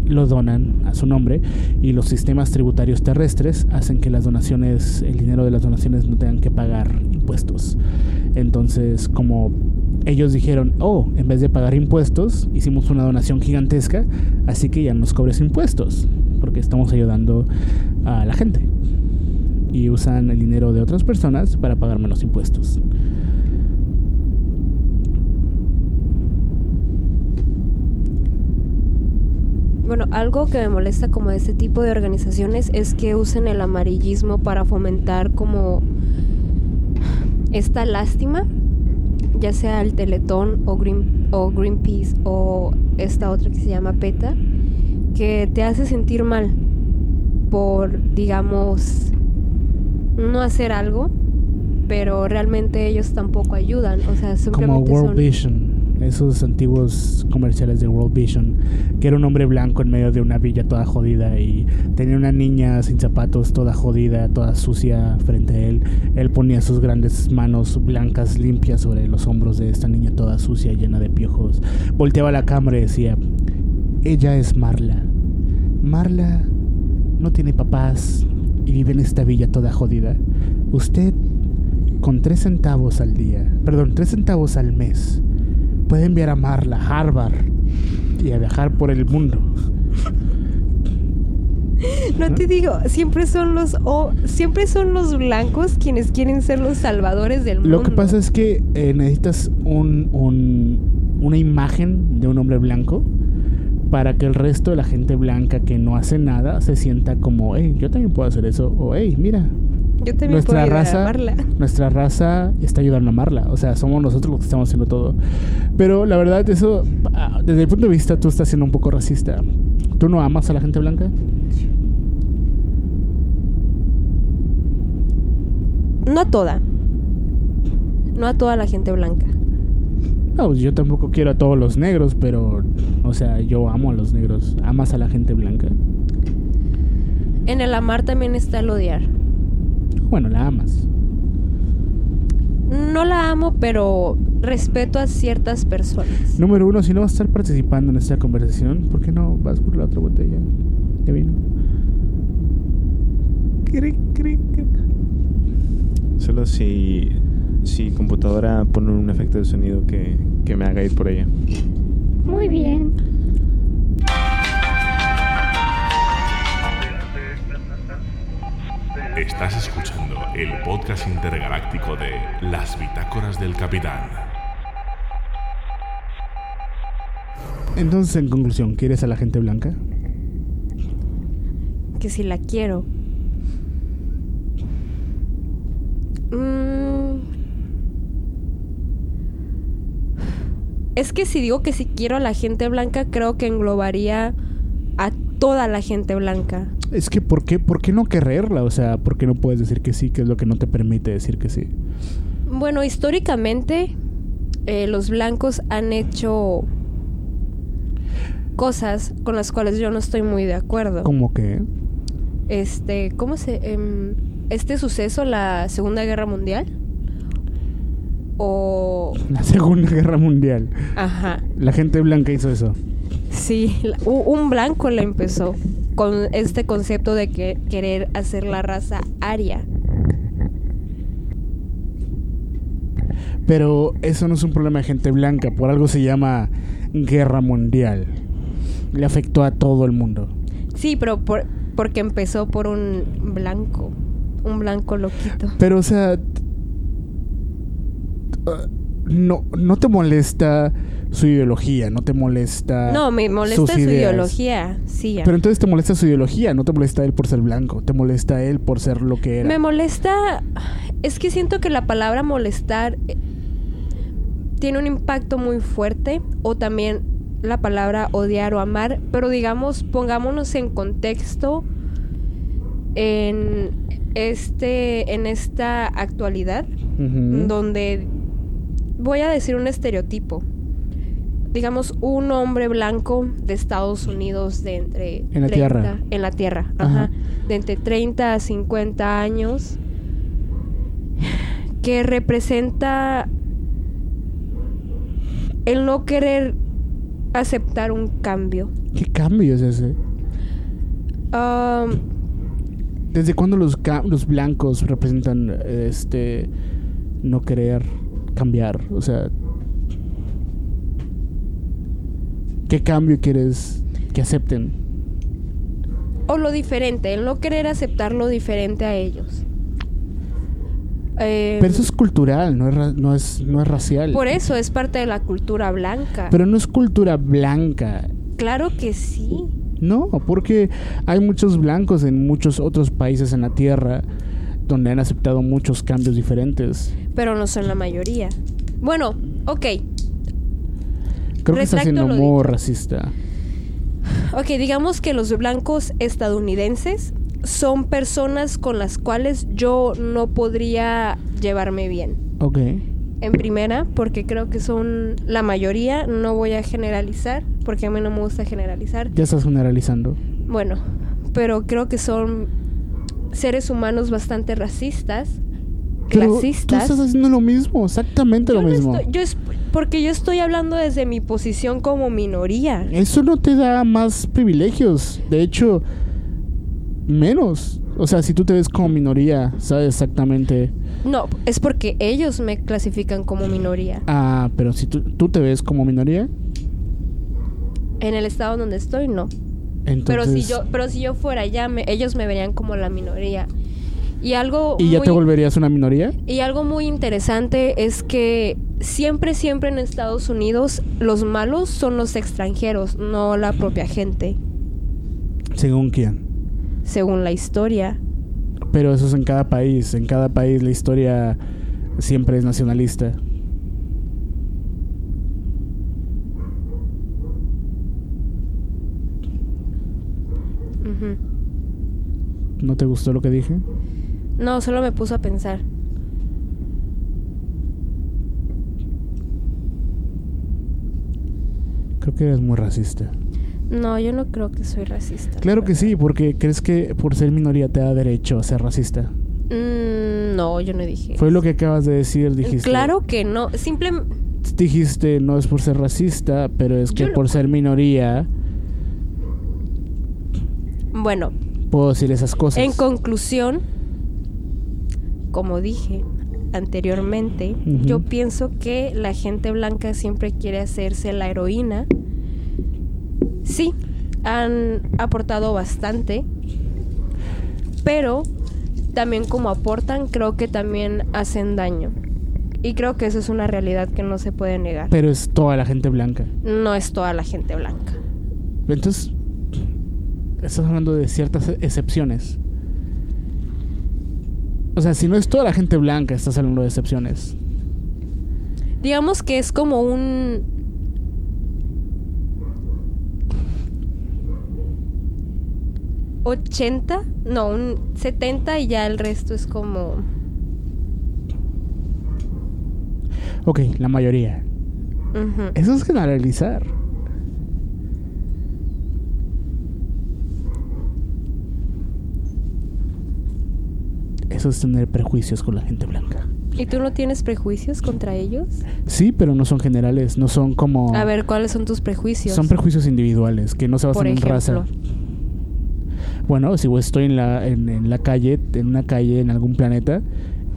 lo donan a su nombre y los sistemas tributarios terrestres hacen que las donaciones, el dinero de las donaciones no tengan que pagar impuestos. Entonces, como ellos dijeron, oh, en vez de pagar impuestos, hicimos una donación gigantesca, así que ya nos cobres impuestos, porque estamos ayudando a la gente. Y usan el dinero de otras personas para pagar menos impuestos. Bueno, algo que me molesta como de este tipo de organizaciones es que usen el amarillismo para fomentar como esta lástima, ya sea el Teletón o, Green, o Greenpeace o esta otra que se llama PETA, que te hace sentir mal por, digamos, no hacer algo, pero realmente ellos tampoco ayudan, o sea, simplemente Como World son... Vision, esos antiguos comerciales de World Vision, que era un hombre blanco en medio de una villa toda jodida y tenía una niña sin zapatos toda jodida, toda sucia frente a él. Él ponía sus grandes manos blancas limpias sobre los hombros de esta niña toda sucia, llena de piojos. Volteaba la cámara y decía, ella es Marla. Marla no tiene papás y vive en esta villa toda jodida. Usted, con tres centavos al día, perdón, tres centavos al mes, puede enviar a Marla a Harvard y a viajar por el mundo. No te digo, siempre son los o siempre son los blancos quienes quieren ser los salvadores del mundo. Lo que pasa es que eh, necesitas un, un- una imagen de un hombre blanco para que el resto de la gente blanca que no hace nada se sienta como, hey, yo también puedo hacer eso. O, hey, mira, Yo también nuestra puedo ayudar a raza, amarla. nuestra raza está ayudando a amarla. O sea, somos nosotros los que estamos haciendo todo. Pero la verdad, eso, ah, desde el punto de vista, tú estás siendo un poco racista. ¿Tú no amas a la gente blanca? No a toda. No a toda la gente blanca. No, pues yo tampoco quiero a todos los negros, pero, o sea, yo amo a los negros. ¿Amas a la gente blanca? En el amar también está el odiar. Bueno, la amas. No la amo, pero respeto a ciertas personas. Número uno, si no vas a estar participando en esta conversación, ¿por qué no vas por la otra botella de vino? Cric, cric, cric. Solo si, si computadora pone un efecto de sonido que, que me haga ir por ella. Muy bien. Estás escuchando el podcast intergaláctico de Las Bitácoras del Capitán. Entonces, en conclusión, ¿quieres a la gente blanca? Que si la quiero. Mm. Es que si digo que si quiero a la gente blanca, creo que englobaría a toda la gente blanca. Es que, ¿por qué, ¿por qué no quererla? O sea, ¿por qué no puedes decir que sí? ¿Qué es lo que no te permite decir que sí? Bueno, históricamente eh, los blancos han hecho cosas con las cuales yo no estoy muy de acuerdo. ¿Cómo que? Este, ¿cómo se em, este suceso, la Segunda Guerra Mundial? O La Segunda Guerra Mundial. ajá, La gente blanca hizo eso. sí, un blanco la empezó con este concepto de que querer hacer la raza aria. Pero eso no es un problema de gente blanca, por algo se llama guerra mundial. Le afectó a todo el mundo. Sí, pero por, porque empezó por un blanco, un blanco loquito. Pero, o sea, uh, no, no te molesta su ideología, no te molesta. No, me molesta su ideología, sí. ya. Pero entonces te molesta su ideología, no te molesta él por ser blanco, te molesta él por ser lo que era. Me molesta, es que siento que la palabra molestar eh, tiene un impacto muy fuerte o también la palabra odiar o amar, pero digamos, pongámonos en contexto en este, en esta actualidad, donde voy a decir un estereotipo. Digamos, un hombre blanco de Estados Unidos de entre... En la tierra. En la tierra, Ajá. ajá. De entre 30 a 50 años. Que representa el no querer aceptar un cambio. ¿Qué cambio es ese? Um, ¿Desde cuándo los, los blancos representan este no querer cambiar? O sea, ¿qué cambio quieres que acepten? o lo diferente, el no querer aceptar lo diferente a ellos. Eh, Pero eso es cultural, no es, no es, no es racial. por eso es parte de la cultura blanca. Pero no es cultura blanca. claro que sí. No, porque hay muchos blancos en muchos otros países en la Tierra donde han aceptado muchos cambios diferentes. pero no son la mayoría. Bueno, ok, Creo que está siendo muy racista. ok, digamos que los blancos estadounidenses son personas con las cuales yo no podría llevarme bien. Ok. En primera, porque creo que son la mayoría, no voy a generalizar, porque a mí no me gusta generalizar. Ya estás generalizando. Bueno, pero creo que son seres humanos bastante racistas, Pero tú estás haciendo lo mismo, exactamente Yo lo no mismo. estoy- yo es- porque yo estoy hablando desde mi posición como minoría. Eso no te da más privilegios. De hecho, menos. O sea, si tú te ves como minoría, sabes exactamente. No, es porque ellos me clasifican como minoría. Ah, pero si tú, tú te ves como minoría, En el estado donde estoy, no. entonces. Pero si yo, pero si yo fuera allá, me- ellos me verían como la minoría. Y algo ¿Y ya te volverías una minoría? Y algo muy interesante es que siempre, siempre en Estados Unidos los malos son los extranjeros, no la propia gente, Según quién. según la historia. Pero eso es en cada país. En cada país la historia siempre es nacionalista. ¿No te gustó lo que dije? No, solo me puso a pensar. Creo que eres muy racista. No, yo no creo que soy racista. Claro que sí, porque crees que por ser minoría te da derecho a ser racista. Mm, no, yo no dije. Fue lo que acabas de decir, dijiste. Claro que no. Simplemente. Dijiste, no es por ser racista, pero es que Yo lo- por ser minoría Bueno, puedo decir esas cosas. en conclusión, como dije anteriormente, yo pienso que la gente blanca siempre quiere hacerse la heroína. Sí, han aportado bastante, pero también como aportan, creo que también hacen daño. Y creo que eso es una realidad que no se puede negar. Pero es toda la gente blanca. No es toda la gente blanca. Entonces, estás hablando de ciertas excepciones. O sea, si no es toda la gente blanca, estás hablando de excepciones. Digamos que es como un... ¿80? No, un 70 y ya el resto es como... Ok, la mayoría. ujú. Eso es generalizar. Eso es tener prejuicios con la gente blanca. ¿Y tú no tienes prejuicios contra ellos? Sí, pero no son generales, no son como... A ver, ¿cuáles son tus prejuicios? Son prejuicios individuales, que no se basan Por en raza. Bueno, si estoy en la, en, en la calle, en una calle en algún planeta,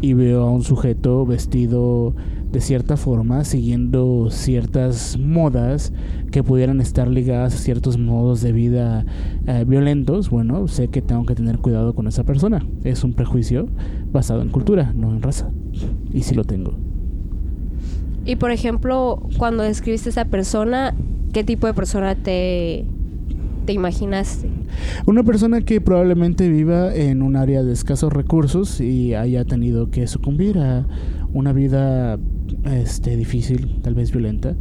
y veo a un sujeto vestido de cierta forma, siguiendo ciertas modas que pudieran estar ligadas a ciertos modos de vida eh, violentos, bueno, sé que tengo que tener cuidado con esa persona. Es un prejuicio basado en cultura, no en raza. Y sí lo tengo. Y por ejemplo, cuando describiste a esa persona, ¿qué tipo de persona te, te imaginaste? Una persona que probablemente viva en un área de escasos recursos y haya tenido que sucumbir a una vida este difícil, tal vez violenta.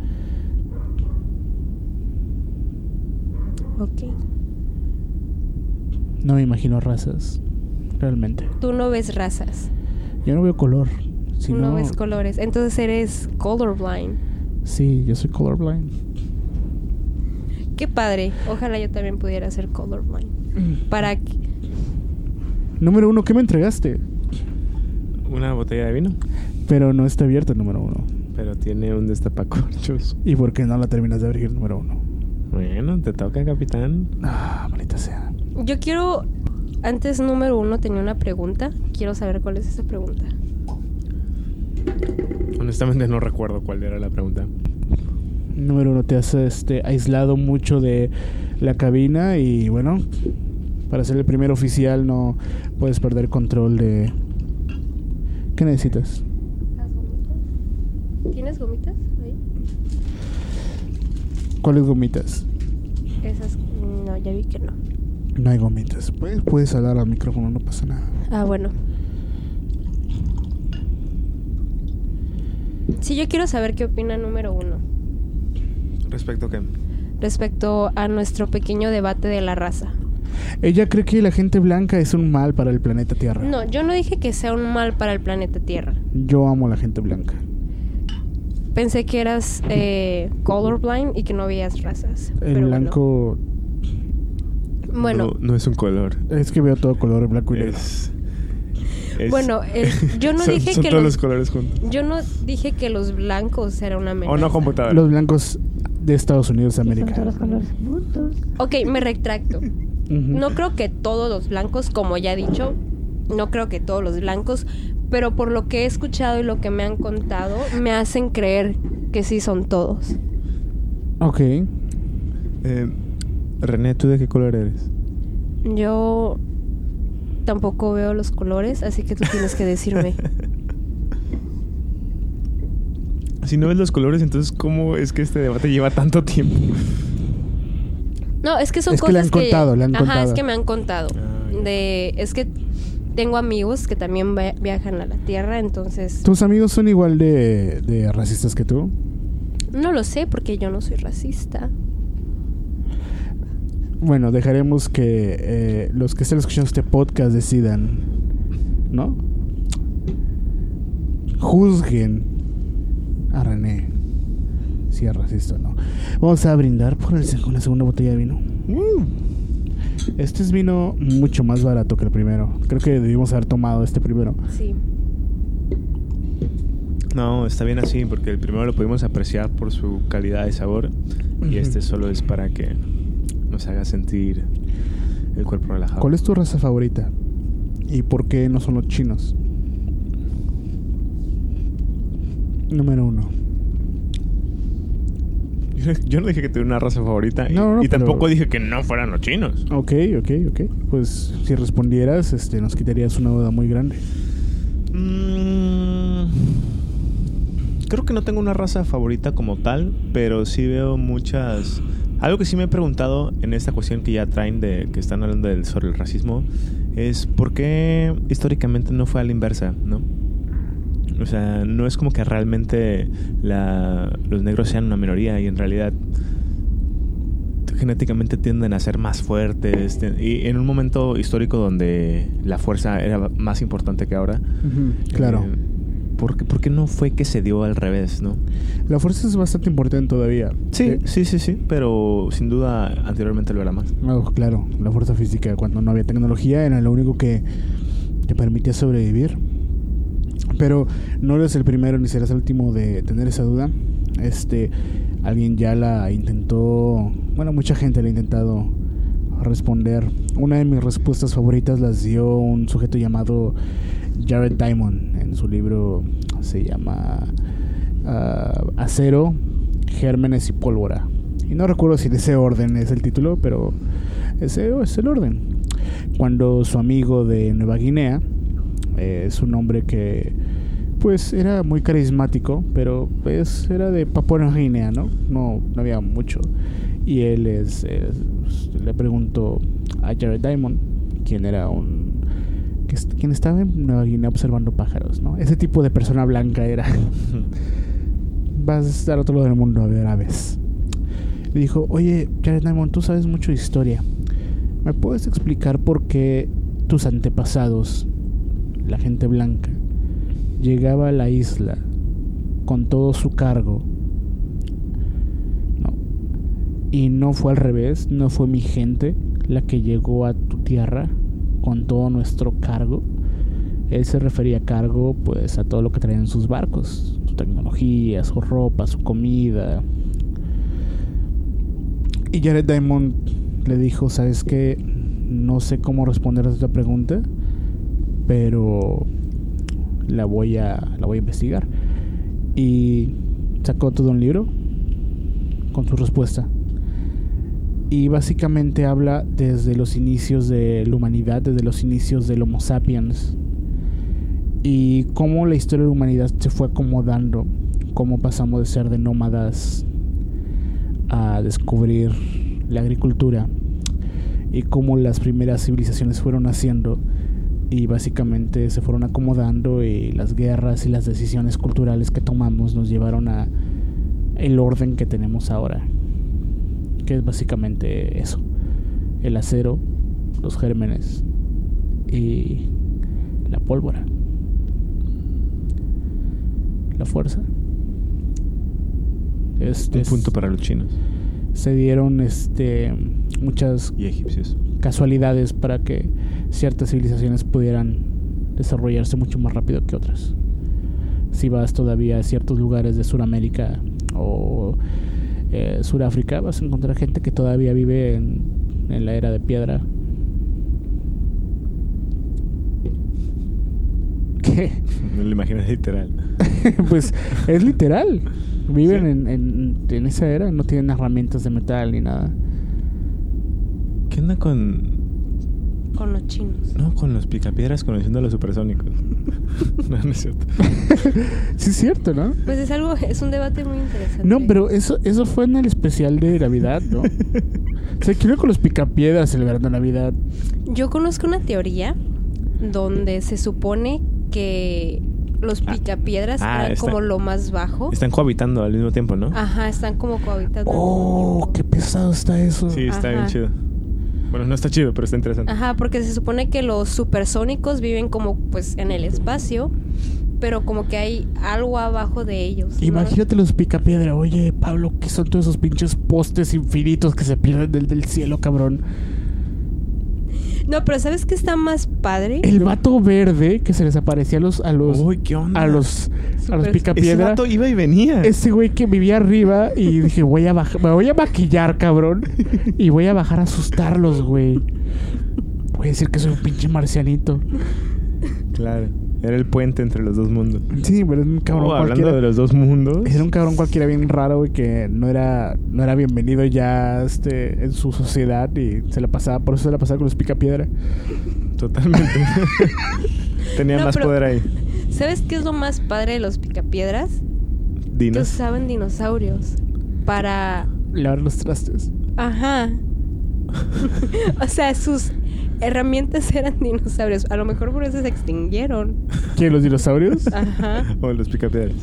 Ok. No me imagino razas. realmente. Tú no ves razas. Yo no veo color. Tú sino- no ves colores. Entonces eres colorblind. Sí, yo soy colorblind. Qué padre. Ojalá yo también pudiera ser colorblind. Para Número uno, ¿qué me entregaste? Una botella de vino, Pero no está abierto el número uno. pero tiene un destapacorchos. ¿Y por qué no la terminas de abrir el número uno? Bueno, te toca, capitán. Ah, maldita sea. Yo quiero. Antes, número uno, tenía una pregunta. Quiero saber cuál es esa pregunta. Honestamente no recuerdo cuál era la pregunta. Número uno, te has este, aislado mucho de la cabina y bueno, para ser el primer oficial no puedes perder control de... ¿Qué necesitas? ¿Tienes gomitas ahí? ¿Cuáles gomitas? Esas. No, ya vi que no. No hay gomitas. Puedes, puedes hablar al micrófono, no pasa nada. Ah, bueno. Sí, yo quiero saber qué opina número uno ¿Respecto a qué? respecto a nuestro pequeño debate de la raza. Ella cree que la gente blanca es un mal para el planeta Tierra. No, yo no dije que sea un mal para el planeta Tierra. Yo amo a la gente blanca. Pensé que eras eh, colorblind y que no veías razas. El pero blanco... Bueno, No, no es un color. Es que veo todo color blanco y negro. Es, es- bueno, eh, yo no son, dije son que todos los, los colores juntos. yo no dije que los blancos eran una amenaza. O no computadora. Los blancos de Estados Unidos de Y son América. todos los colores juntos. Ok, me retracto. No creo que todos los blancos, como ya he dicho, no creo que todos los blancos, pero por lo que he escuchado y lo que me han contado, me hacen creer que sí son todos. Ok. Eh, René, ¿tú de qué color eres? Yo tampoco veo los colores, así que tú tienes que decirme. Si no ves los colores, entonces ¿cómo es que este debate lleva tanto tiempo? No, es que son Es que cosas le han contado, le han Ajá, contado. es que me han contado. Ah. De es que tengo amigos que también via- viajan a la Tierra, entonces ¿Tus amigos son igual de, de racistas que tú? no lo sé porque yo no soy racista. Bueno, dejaremos que eh, los que estén escuchando este podcast decidan, ¿no? Juzguen a René si es racista o no. Vamos a brindar por el, seg- una segunda botella de vino. Este es vino mucho más barato que el primero. Creo que debimos haber tomado este primero. Sí. No, está bien así, porque el primero lo pudimos apreciar por su calidad de sabor y este solo es para que nos haga sentir el cuerpo relajado. ¿Cuál es tu raza favorita? ¿Y por qué no son los chinos? Número uno. Yo, no dije que tuviera una raza favorita y, No, no, y pero- tampoco dije que no fueran los chinos. Ok, ok, ok. Pues si respondieras, este, nos quitarías una duda muy grande. Mm, creo que no tengo una raza favorita como tal, pero sí veo muchas... Algo que sí me he preguntado en esta cuestión que ya traen de que están hablando del, sobre el racismo es por qué históricamente no fue a la inversa, ¿no? O sea, no es como que realmente la- los negros sean una minoría y en realidad genéticamente tienden a ser más fuertes te- y en un momento histórico donde la fuerza era más importante que ahora. Claro. eh, ¿por, qué, por qué no fue que se dio al revés, no? La fuerza es bastante importante todavía. Sí, Eh, sí, sí, sí, pero sin duda anteriormente lo era más. claro, la fuerza física cuando no había tecnología era lo único que te permitía sobrevivir. Pero no eres el primero ni serás el último de tener esa duda. Este, alguien ya la intentó, bueno, mucha gente la ha intentado responder. Una de mis respuestas favoritas las dio un sujeto llamado Jared Diamond en su libro se llama ah, Acero, Gérmenes y Pólvora. Y no recuerdo si en ese orden es el título, pero ese es el orden. Cuando su amigo de Nueva Guinea eh, es un hombre que pues era muy carismático, pero pues era de Papua Nueva Guinea, ¿no? No, no había mucho. Y él es, es- le preguntó a Jared Diamond, quien era un que quien estaba en Nueva Guinea observando pájaros, ¿no? Ese tipo de persona blanca era. Vas a estar a otro lado del mundo a ver aves. Le dijo, oye, Jared Diamond, tú sabes mucho de historia. ¿Me puedes explicar por qué tus antepasados, la gente blanca, llegaba a la isla con todo su cargo. No. Y no fue al revés, no fue mi gente la que llegó a tu tierra con todo nuestro cargo. Él se refería a cargo pues a todo lo que traían sus barcos, su tecnología, su ropa, su comida. Y Jared Diamond le dijo, ¿sabes qué? No sé cómo responder a esta pregunta, pero la voy a la voy a investigar. Y sacó todo un libro con su respuesta. Y básicamente habla desde los inicios de la humanidad, desde los inicios del Homo sapiens. Y cómo la historia de la humanidad se fue acomodando. Cómo pasamos de ser de nómadas a descubrir la agricultura. Y cómo las primeras civilizaciones fueron haciendo. Y básicamente se fueron acomodando y las guerras y las decisiones culturales que tomamos nos llevaron a el orden que tenemos ahora que es básicamente eso. El acero, los gérmenes y la pólvora. La fuerza. Este Un punto para los chinos se dieron este muchas y egipcios. casualidades para que ciertas civilizaciones pudieran desarrollarse mucho más rápido que otras. Si vas todavía a ciertos lugares de Sudamérica o eh, Sudáfrica, vas a encontrar gente que todavía vive en, en la era de piedra. ¿Qué? Me lo imaginas literal. pues es literal. Viven en, en, en esa era, no tienen herramientas de metal ni nada. ¿Qué onda con Con los chinos. no con los picapiedras conociendo a los supersónicos? no, no es cierto. Sí es cierto, ¿no? Pues es algo, es un debate muy interesante. No, pero eso, eso fue en el especial de Navidad, ¿no? o sea, quiero con los picapiedras celebrando Navidad. Yo conozco una teoría donde se supone que los picapiedras Ah, eran está- como lo más bajo. Están cohabitando al mismo tiempo, ¿no? Ajá, están como cohabitando. Oh, qué pesado está eso. Sí, está bien chido. Bueno, no está chido, pero está interesante. Ajá, porque se supone que los supersónicos viven como pues en el espacio, pero como que hay algo abajo de ellos. ¿no? Imagínate los picapiedra. Oye, Pablo, ¿qué son todos esos pinches postes infinitos que se pierden del, del cielo, cabrón? No, pero ¿sabes qué está más padre? El vato verde que se les aparecía a los a los Uy, ¿qué onda? a los a los Ese vato iba y venía. Ese güey que vivía arriba y dije, voy a bajar, me voy a maquillar, cabrón, y voy a bajar a asustarlos, güey. Voy a decir que soy un pinche marcianito. Claro. Era el puente entre los dos mundos. Sí, pero es un cabrón Oh, hablando cualquiera. de los dos mundos. Era un cabrón cualquiera bien raro, güey, que no era, no era bienvenido ya este, en su sociedad y se la pasaba, por eso se la pasaba con los picapiedra. Totalmente. Tenía No, más pero- poder ahí. ¿Sabes qué es lo más padre de los picapiedras? Que Dinos. usaban dinosaurios para... Lavar los trastes. Ajá. o sea, sus herramientas eran dinosaurios. A lo mejor por eso se extinguieron. ¿Quién, los dinosaurios? Ajá. O los picapiedras.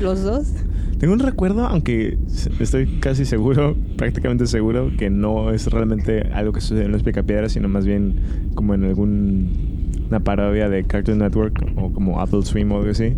Los dos. Tengo un recuerdo, aunque estoy casi seguro, prácticamente seguro, que no es realmente algo que sucede en los picapiedras, sino más bien como en algún una parodia de Cartoon Network o como Adult Swim o algo así,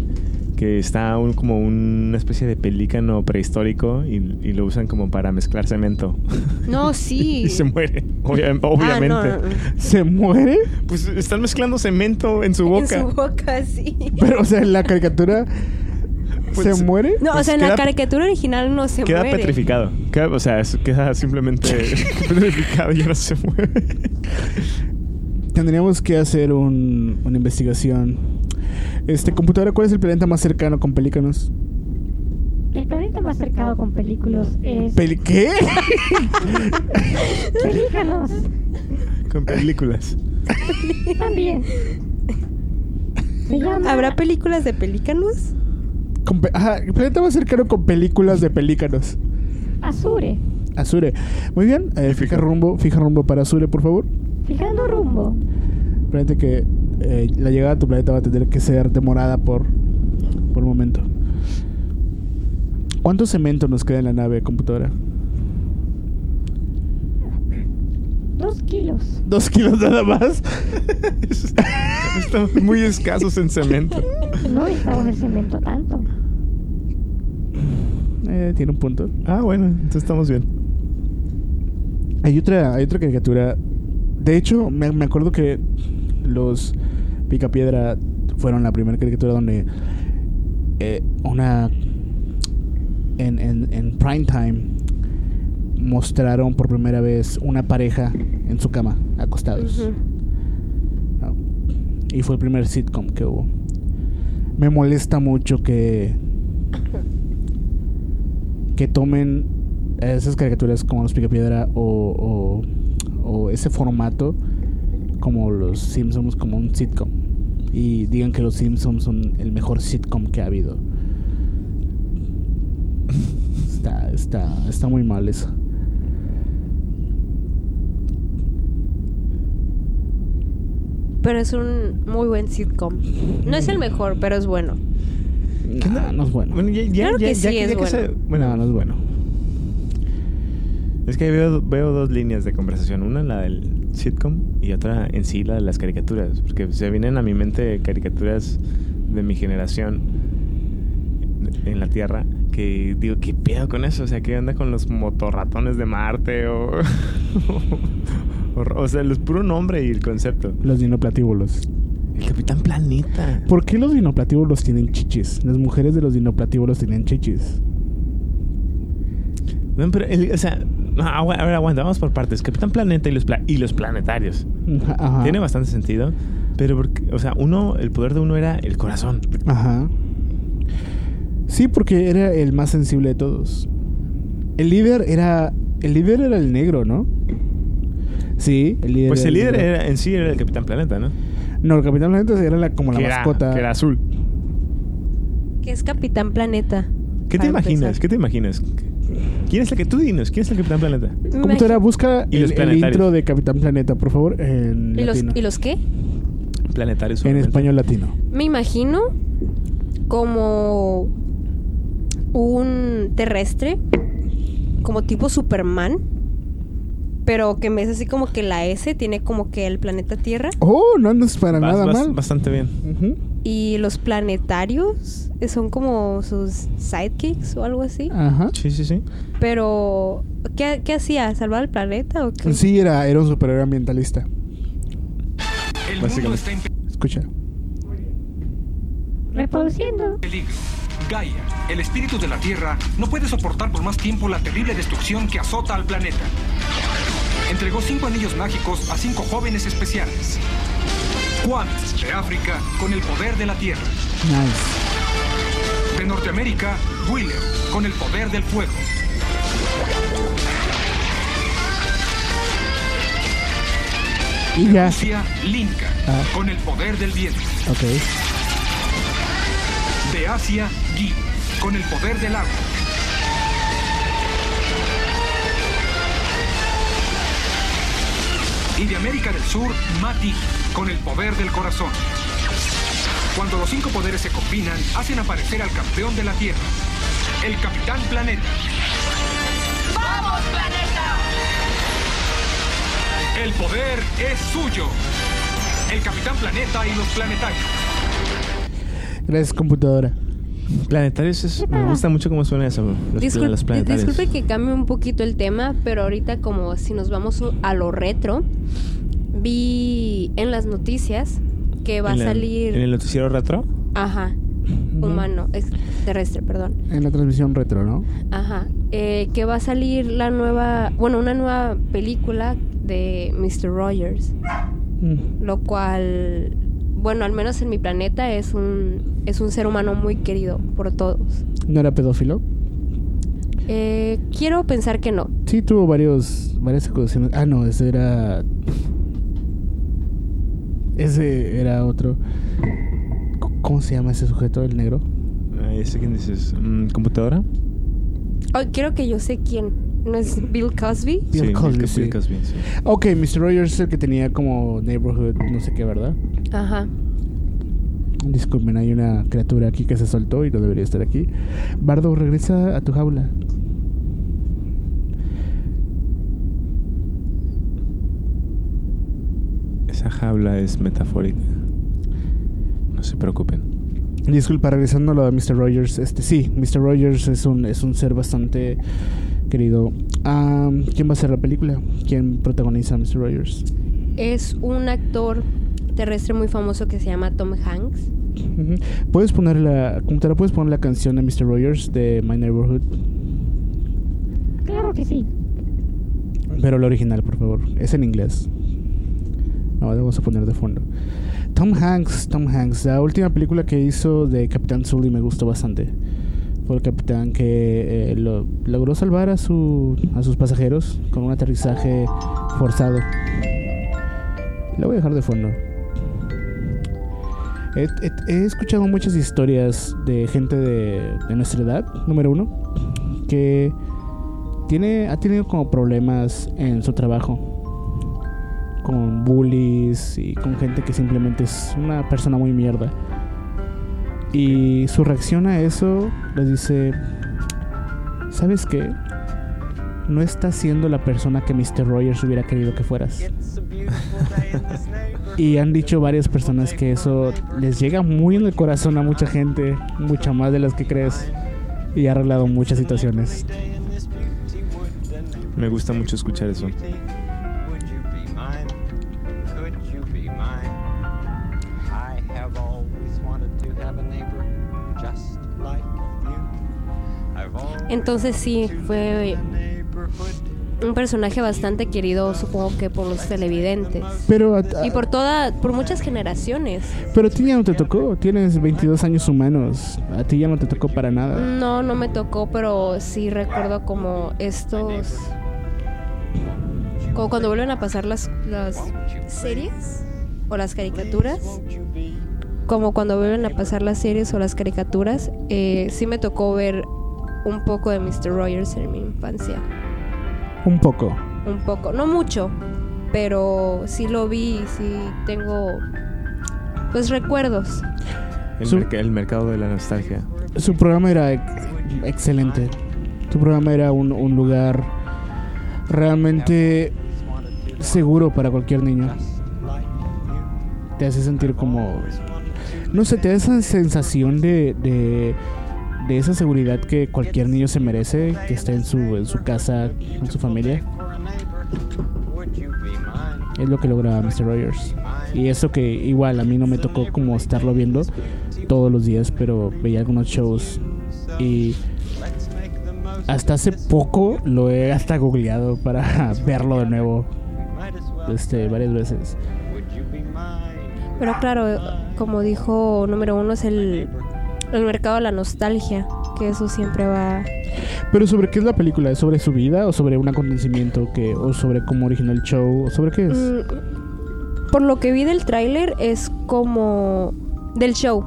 que está un, como una especie de pelícano prehistórico y, y lo usan como para mezclar cemento. No, sí. y se muere, obvia- obviamente. Ah, no, no, no. ¿Se muere? Pues están mezclando cemento en su boca. En su boca, sí. Pero, o sea, en la caricatura Pues, se muere. No, o Pues sea, en queda- la caricatura original no se Queda muere. petrificado. Queda- o sea, es- queda simplemente petrificado y ya no se mueve. Tendríamos que hacer un, una investigación. Este, computadora, ¿cuál es el planeta más cercano con pelícanos? El planeta más cercano con películas es ¿Peli ¿Qué? Pelícanos. Con películas. También. Llama ¿Habrá películas de pelícanos? Con pe- Ajá, el planeta más cercano con películas de pelícanos. Azure. Azure. Muy bien, eh, fija rumbo, fija rumbo para Azure, por favor. Fijando rumbo. Planeta que eh, la llegada a tu planeta va a tener que ser demorada por, por un momento. ¿Cuánto cemento nos queda en la nave computadora? Dos kilos. Dos kilos nada más. Estamos muy escasos en cemento. No necesitamos el cemento tanto. Eh, tiene un punto. Ah, bueno, entonces estamos bien. Hay otra, hay otra caricatura. De hecho, me, me acuerdo que los Picapiedra fueron la primera caricatura donde eh, una en, en, en prime time mostraron por primera vez una pareja en su cama, acostados. ¿no? Y fue el primer sitcom que hubo. Me molesta mucho que que tomen esas caricaturas como los Picapiedra o, o, o ese formato como los Simpsons como un sitcom y digan que los Simpsons son el mejor sitcom que ha habido. Está, está, está muy mal eso. Pero es un muy buen sitcom. No es el mejor, pero es bueno. Nah, no es bueno. Bueno, ya, ya, Claro ya- que ya sí es ya que se- bueno, no, no es bueno. es que veo, veo dos líneas de conversación. Una, la del sitcom, y otra en sí, la de las caricaturas. Porque se vienen a mi mente caricaturas de mi generación en la Tierra que digo, ¿qué pedo con eso? O sea, ¿qué onda con los motorratones de Marte? O, o, o sea, el puro nombre y el concepto. Los dinoplatíbulos. El Capitán Planeta. ¿Por qué los dinoplatíbulos tienen chichis? Las mujeres de los dinoplatíbulos tienen chichis. No, pero, el- o sea, no, agua- a ver, aguanta, vamos por partes. Capitán Planeta y los, pla- y los planetarios. Ajá. Tiene bastante sentido. Pero, porque, o sea, uno, el poder de uno era el corazón. Ajá. Sí, porque era el más sensible de todos. El líder era. El líder era el negro, ¿no? Sí, el líder. Pues era el líder negro. era, en sí era el Capitán Planeta, ¿no? No, el Capitán Planeta era la, como la que, era, mascota. que era azul. Que es Capitán Planeta. ¿Qué te imaginas? empezar. ¿Qué te imaginas? ¿Quién es el que tú dinos? ¿Quién es el Capitán Planeta? ¿Cómo te era? Busca Y el, los el planetarios. intro de Capitán Planeta, por favor, en ¿Y los, latino. ¿Y los qué? Planetario En español latino. Me imagino como un terrestre, como tipo Superman, pero que en vez así como que la S tiene como que el planeta Tierra Oh, no andas para Vas- nada vas mal. Bastante bien. Ujú. Y los planetarios son como sus sidekicks o algo así. Ajá. Sí, sí, sí. Pero, ¿qué, qué hacía? ¿Salvar el planeta o qué? Sí, era, era un superhéroe ambientalista. El mundo está en Escucha. Reproduciendo. peligro. Gaia, el espíritu de la Tierra, no puede soportar por más tiempo la terrible destrucción que azota al planeta. Entregó cinco anillos mágicos a cinco jóvenes especiales. Juan, de África, con el poder de la Tierra. Nice. De Norteamérica, Wheeler, con el poder del fuego. Y ya. Rusia, Linka, Ah. con el poder del viento. Ok. De Asia, Gi, con el poder del agua. Y de América del Sur, Mati, con el poder del corazón. Cuando los cinco poderes se combinan, hacen aparecer al campeón de la Tierra, el Capitán Planeta. ¡Vamos, planeta! El poder es suyo. El Capitán Planeta y los planetarios. Gracias, computadora. Planetarios es, me gusta mucho cómo suena eso. Los, Discul- los planetarios. disculpe que cambie un poquito el tema, pero ahorita como si nos vamos a lo retro, vi en las noticias que va a ¿En la- salir... ¿En el noticiero retro? Ajá, humano, extraterrestre, perdón. En la transmisión retro, ¿no? Ajá, eh, que va a salir la nueva, bueno, una nueva película de Mr. Rogers, Mm. lo cual, bueno, al menos en mi planeta es un, es un ser humano muy querido por todos. ¿No era pedófilo? Eh, quiero pensar que no. Sí, tuvo varios, varias acusaciones. Ah, no, ese era. Ese era otro. ¿Cómo se llama ese sujeto, el negro? Ah, ¿Ese quién dices? Mm, ¿Computadora? Oh, quiero que yo sé quién. ¿No es Bill Cosby? Bill Sí, Cosby, Bill sí. Cosby, sí. Ok, Mr. Rogers es el que tenía como neighborhood, no sé qué, ¿verdad? Ajá. Disculpen, hay una criatura aquí que se soltó y no debería estar aquí. Bardo, regresa a tu jaula. jaula es metafórica. No se preocupen. Disculpa, regresando a lo de Mr. Rogers. Este, sí, Mr. Rogers es un, es un ser bastante querido. Ah, ¿Quién va a hacer la película? ¿Quién protagoniza a Mr. Rogers? Es un actor terrestre muy famoso que se llama Tom Hanks. ¿Puedes poner la computadora, puedes poner la canción de Mr. Rogers de My Neighborhood? Claro que sí. Pero la original, por favor. Es en inglés. No, vamos a poner de fondo. Tom Hanks, Tom Hanks. La última película que hizo de Capitán Sully me gustó bastante. Fue el capitán que eh, lo- logró salvar a, su, a sus pasajeros con un aterrizaje forzado. Lo voy a dejar de fondo. He escuchado muchas historias de gente de, de nuestra edad, número uno, que tiene, ha tenido como problemas en su trabajo. Con bullies y con gente que simplemente es una persona muy mierda. Y su reacción a eso les dice, ¿sabes qué? No estás siendo la persona que Mr. Rogers hubiera querido que fueras. y han dicho varias personas que eso les llega muy en el corazón a mucha gente, mucha más de las que crees. Y ha arreglado muchas situaciones. Me gusta mucho escuchar eso. Entonces sí, fue un personaje bastante querido, supongo que por los televidentes. Pero Y por toda, por muchas generaciones. pero a ti ya no te tocó, tienes 22 años humanos, a ti ya no te tocó para nada. No, no me tocó, pero sí recuerdo como estos... Como cuando vuelven a pasar las, las series o las caricaturas. Como cuando vuelven a pasar las series o las caricaturas. eh, sí me tocó ver un poco de Mr. Rogers en mi infancia. Un poco. Un poco, no mucho, pero sí lo vi, sí tengo pues recuerdos. El, Su- merc- el mercado de la nostalgia. Su programa era ex- excelente. Su programa era un, un lugar realmente seguro para cualquier niño. Te hace sentir como... No sé, te da esa sensación de, de, de esa seguridad que cualquier niño se merece, que esté en su, en su casa, con su familia. Es lo que logra Mr. Rogers. Y eso que igual a mí no me tocó como estarlo viendo todos los días, pero veía algunos shows y hasta hace poco lo he hasta googleado para verlo de nuevo. Este, varias veces. Pero claro, como dijo número uno, es el, el mercado de la nostalgia, que eso siempre va... Pero sobre qué es la película, ¿es sobre su vida o sobre un acontecimiento que o sobre cómo originó el show o sobre qué es? Mm, por lo que vi del tráiler es como del show,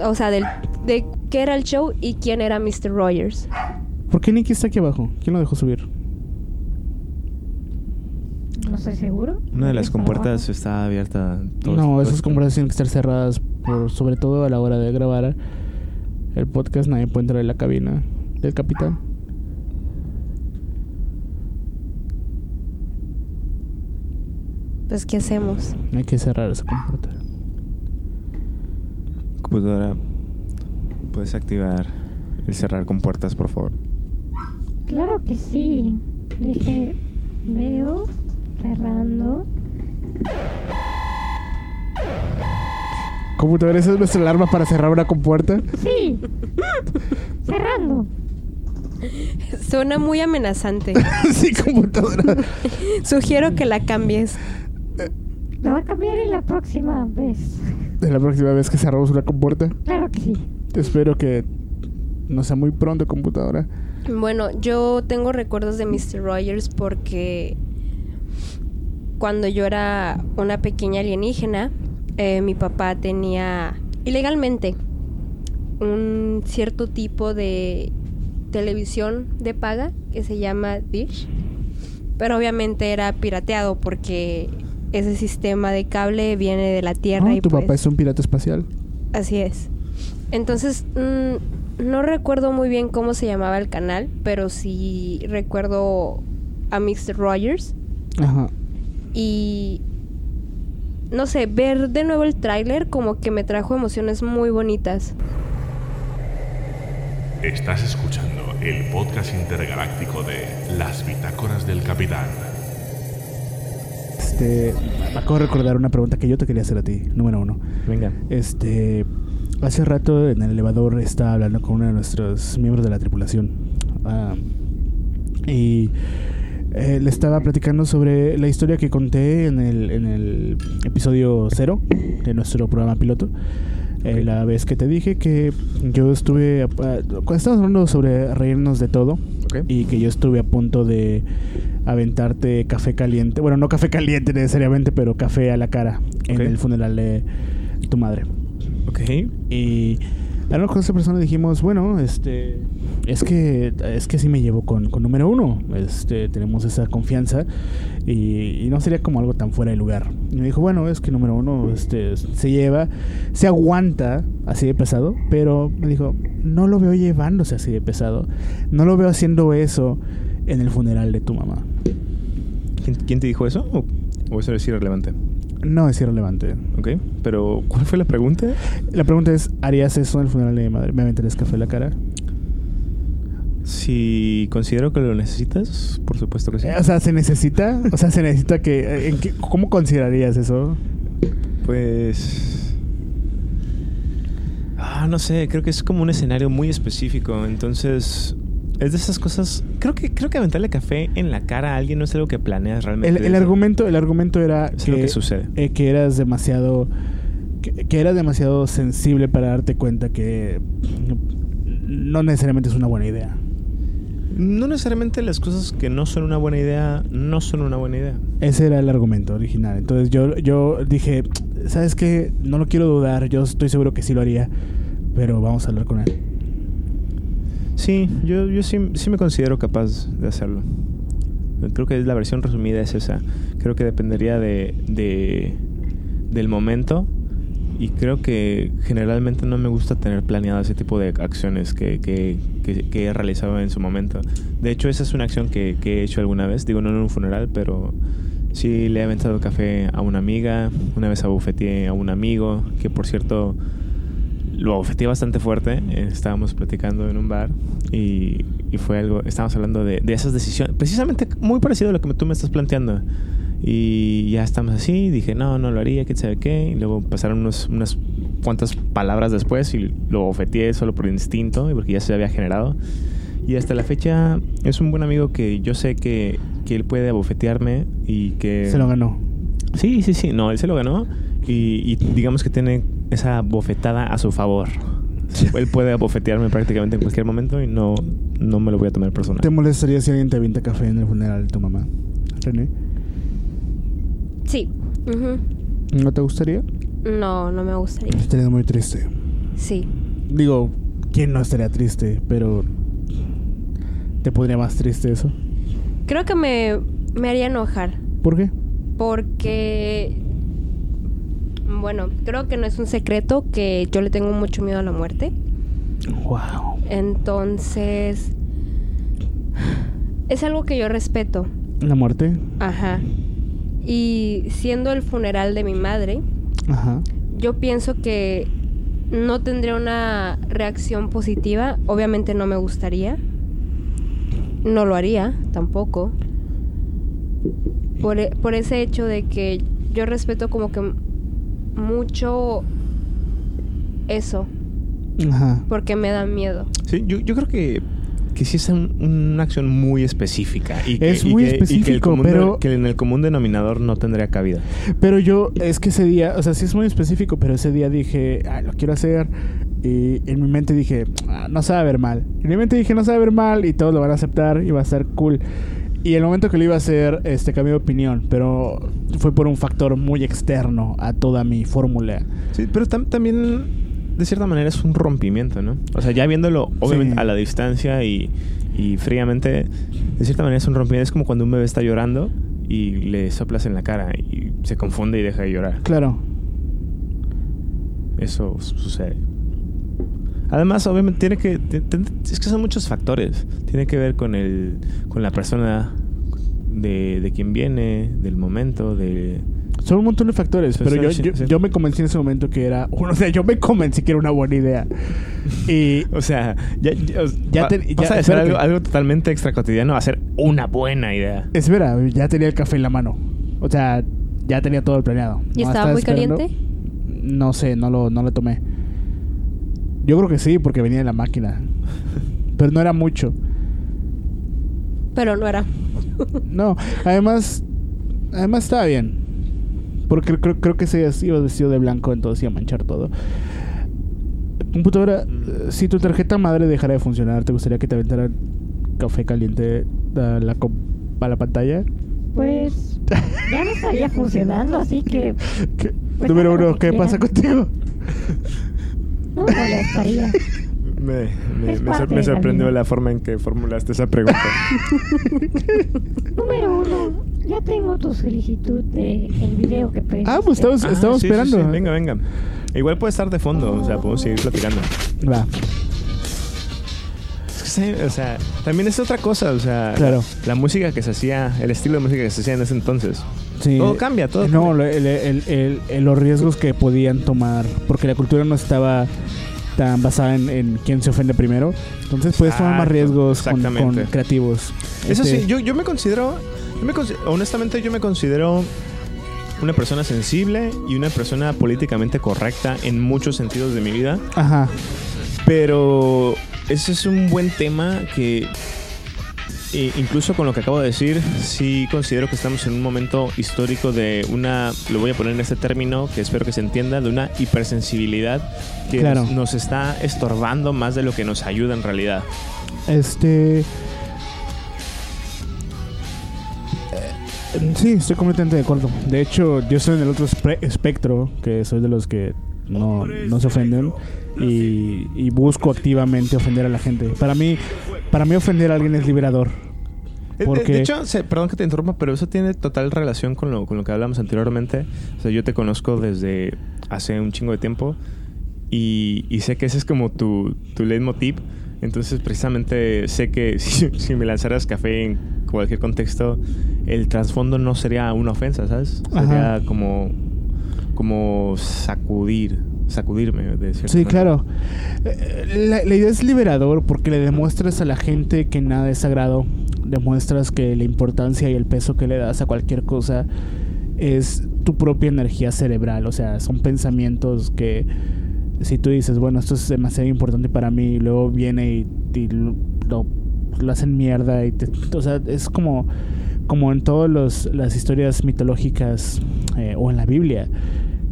o sea, del, de qué era el show y quién era Mr. Rogers. ¿Por qué Nicky está aquí abajo? ¿Quién lo dejó subir? No estoy seguro. Una de las compuertas está abierta. no, esas conversaciones tienen que estar cerradas, por, sobre todo a la hora de grabar el podcast. Nadie puede entrar en la cabina del capitán. Pues, ¿qué hacemos? Hay que cerrar esa compuerta. Computadora, puedes activar el cerrar con puertas, por favor. Claro que sí. Dije, veo cerrando. Computadora, ¿esa es nuestra alarma para cerrar una compuerta? Sí. cerrando. Suena muy amenazante. sí, computadora. Sugiero que la cambies. Lo va a cambiar en la próxima vez. De la próxima vez que cerramos una compuerta. Claro que sí. Espero que no sea muy pronto, computadora. Bueno, yo tengo recuerdos de Mr. Rogers porque cuando yo era una pequeña alienígena, eh, mi papá tenía ilegalmente un cierto tipo de televisión de paga que se llama Dish, pero obviamente era pirateado porque ese sistema de cable viene de la Tierra Ah, y tu pues, papá es un pirata espacial. Así es. Entonces, mm, no recuerdo muy bien cómo se llamaba el canal, pero sí recuerdo a Mr. Rogers. Ajá. Y no sé, ver de nuevo el tráiler como que me trajo emociones muy bonitas. Estás escuchando el podcast intergaláctico de Las Bitácoras del Capitán. Este, me acabo de recordar una pregunta que yo te quería hacer a ti, número uno. Venga. Este, hace rato en el elevador estaba hablando con uno de nuestros miembros de la tripulación. Ah, y eh, le estaba platicando sobre la historia que conté en el, en el episodio cero de nuestro programa piloto. Eh, la vez que te dije que yo estuve. cuando estábamos hablando sobre reírnos de todo. Y que yo estuve a punto de aventarte café caliente. Bueno, no café caliente necesariamente, pero café a la cara en el funeral de tu madre. Ok. Y hablando con esa persona dijimos, bueno, este es que es que sí me llevo con, con número uno. Este, tenemos esa confianza y, no sería como algo tan fuera de lugar. Y me dijo, bueno, es que número uno este, se lleva, se aguanta así de pesado, pero me dijo, no lo veo llevándose así de pesado. No lo veo haciendo eso en el funeral de tu mamá. ¿Quién, te dijo eso? ¿O, o eso es irrelevante? No es irrelevante. Ok. Pero, ¿cuál fue la pregunta? La pregunta es, ¿harías eso en el funeral de mi madre? ¿Me aventarías café en la cara? Si considero que lo necesitas, por supuesto que sí. Eh, O sea, ¿se necesita? O sea, ¿se necesita que... ¿en qué- ¿Cómo considerarías eso? Pues. Ah, no sé, creo que es como un escenario muy específico. Entonces. Es de esas cosas. Creo que, creo que aventarle café en la cara a alguien no es algo que planeas realmente. El, argumento, el argumento era Es lo que sucede. eh, que eras demasiado... Que, que eras demasiado sensible para darte cuenta que no necesariamente es una buena idea. No necesariamente las cosas que no son una buena idea no son una buena idea. Ese era el argumento original. Entonces yo, yo dije, ¿sabes qué? No lo quiero dudar, yo estoy seguro que sí lo haría, pero vamos a hablar con él. Sí, yo, yo sí, sí me considero capaz de hacerlo. Creo que la versión resumida es esa. Creo que dependería de, de- del momento y creo que generalmente no me gusta tener planeado ese tipo de acciones que, que, que- que he realizado en su momento. De hecho, esa es una acción que, he hecho alguna vez. Digo, no en un funeral, pero sí le he aventado café a una amiga. Una vez abofeteé a un amigo, que por cierto lo abofeteé bastante fuerte. Eh, estábamos platicando en un bar y, y fue algo, estábamos hablando de, de esas decisiones, precisamente muy parecido a lo que tú me estás planteando. Y ya estamos así, dije, no, no lo haría, quién sabe qué. Y luego pasaron unos, unas cuantas palabras después y lo abofeteé solo por instinto y porque ya se había generado. Y hasta la fecha es un buen amigo que yo sé que, que él puede abofetearme y que... Se lo ganó. Sí, sí, sí. No, él se lo ganó. Y, y digamos que tiene esa bofetada a su favor. Él puede abofetearme prácticamente en cualquier momento y no, no me lo voy a tomar personal. ¿Te molestaría si alguien te avienta café en el funeral de tu mamá? René, Sí. ¿no te gustaría? No, no me gustaría. Estarías muy triste. Sí. Digo, ¿quién no estaría triste? Pero... ¿Te pondría más triste eso? Creo que me, me haría enojar. ¿Por qué? Porque, bueno, creo que no es un secreto que yo le tengo mucho miedo a la muerte. Wow. Entonces, es algo que yo respeto. ¿La muerte? Ajá. Y siendo el funeral de mi madre, Ajá. yo pienso que no tendría una reacción positiva. Obviamente no me gustaría. No lo haría tampoco. Por, e- por ese hecho de que yo respeto como que mucho eso, Ajá. porque me da miedo. Sí, yo, yo creo que, que sí es un- una acción muy específica. Y que, Es y muy que- y que el específico, común pero- que en el común denominador no tendría cabida. Pero yo, es que ese día, o sea, sí es muy específico, pero ese día dije, ah, lo quiero hacer. Y en mi mente dije, "Ah, no se va a ver mal. En mi mente dije, no se va a ver mal y todos lo van a aceptar y va a ser cool. Y el momento que lo iba a hacer, este, cambié de opinión, pero fue por un factor muy externo a toda mi fórmula. Sí, pero tam- también, de cierta manera, es un rompimiento, ¿no? O sea, ya viéndolo, obviamente, Sí. a la distancia y, y fríamente, de cierta manera es un rompimiento. Es como cuando un bebé está llorando y le soplas en la cara y se confunde y deja de llorar. Claro. Eso su- sucede. Además, obviamente, tiene que. Es que son muchos factores. Tiene que ver con el. con la persona de, de quien viene, del momento, de. Son un montón de factores, Pues pero yo, yo, me convencí en ese momento que era... O sea, yo me convencí que era una buena idea. Y... O sea, ya, ya, Ya te- a hacer algo, algo totalmente extra cotidiano a hacer una buena idea. Espera, ya tenía el café en la mano. O sea, ya tenía todo planeado. ¿Y No, estaba muy esperando. caliente? No sé, no lo, no lo tomé. Yo creo que sí, porque venía de la máquina. Pero no era mucho. Pero no era. No, además, además estaba bien. Porque creo, creo que se iba vestido de blanco, entonces iba a manchar todo. Computadora, eh, si tu tarjeta madre dejara de funcionar, ¿te gustaría que te aventara café caliente a la, a la pantalla? Pues ya no estaría funcionando, así que ¿Qué? Pues Número uno, ¿qué pasa contigo? no molestaría. Me, me- me parte sor- me de la sorprendió la forma en que formulaste esa pregunta. Número uno, ya tengo tu solicitud de el video que pediste. Ah, pues estamos, Ah, estamos sí, esperando. sí. Venga, venga. Igual puede estar de fondo, o sea, podemos seguir platicando. Va. Es que, sí, o sea, también es otra cosa, o sea, Claro. la, la música que se hacía, el estilo de música que se hacía en ese entonces. Sí. Todo cambia, todo No, cambia. el- el- el- el- los riesgos que podían tomar, porque la cultura no estaba tan basada en, en quién se ofende primero. Entonces puedes tomar más riesgos con, creativos. Eso Este, sí, yo, yo me considero, yo me consi- honestamente yo me considero una persona sensible y una persona políticamente correcta en muchos sentidos de mi vida, Ajá. pero ese es un buen tema que e incluso con lo que acabo de decir, sí considero que estamos en un momento histórico de una, lo voy a poner en este término que espero que se entienda, de una hipersensibilidad que Claro. nos, nos está estorbando más de lo que nos ayuda en realidad. Este. eh, Sí, estoy completamente de acuerdo. De hecho, yo estoy en el otro espectro, que soy de los que no, no se ofenden y, y busco activamente ofender a la gente. Para mí, para mí ofender a alguien es liberador. De- de- Porque- De hecho, perdón que te interrumpa, pero eso tiene total relación con lo, con lo que hablamos anteriormente. O sea, yo te conozco desde hace un chingo de tiempo y, y sé que ese es como tu, tu leitmotiv. Entonces, precisamente sé que si, si me lanzaras café en cualquier contexto, el trasfondo no sería una ofensa, ¿sabes? Sería Ajá. como, como sacudir, sacudirme de Sí, manera. claro. Eh, La, la idea es liberador porque le demuestras a la gente que nada es sagrado. Demuestras que la importancia y el peso que le das a cualquier cosa es tu propia energía cerebral. O sea, son pensamientos que si tú dices, bueno, esto es demasiado importante para mí, y luego viene y, lo- lo hacen mierda. Y te- o sea, es como, como en todas las historias mitológicas eh, o en la Biblia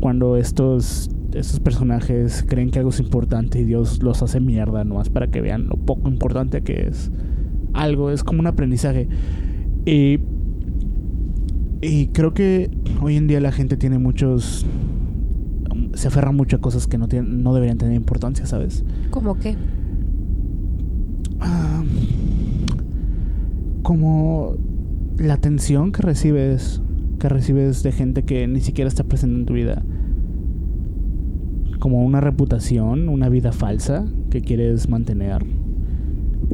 cuando estos, estos personajes creen que algo es importante y Dios los hace mierda nomás para que vean lo poco importante que es algo, es como un aprendizaje. Y, y creo que hoy en día la gente tiene muchos... Se aferra mucho a cosas que no, tienen, no deberían tener importancia, ¿sabes? ¿Cómo qué? Ah, como la atención que recibes que recibes de gente que ni siquiera está presente en tu vida como una reputación una vida falsa que quieres mantener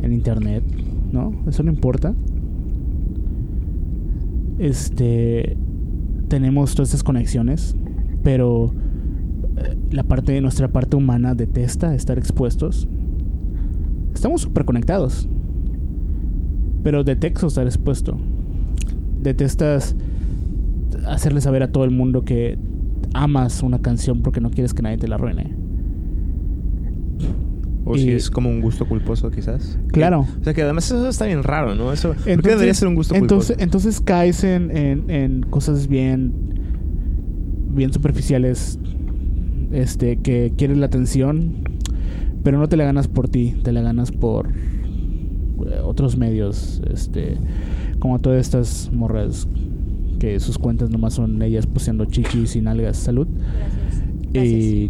en internet no eso no importa este tenemos todas estas conexiones pero eh, la parte nuestra parte humana detesta estar expuestos estamos súper conectados. Pero detesto estar expuesto. Detestas hacerle saber a todo el mundo que amas una canción porque no quieres que nadie te la arruine. O si es como un gusto culposo, quizás. Claro. O sea, que además eso está bien raro, ¿no? Eso ¿por qué Entonces- debería ser un gusto entonces, culposo. entonces caes en, en, en cosas bien, bien superficiales. Este, que quieres la atención, pero no te la ganas por ti, te la ganas por eh, otros medios. Este, como todas estas morras que sus cuentas nomás son ellas poseando chichis y nalgas. Salud. Y.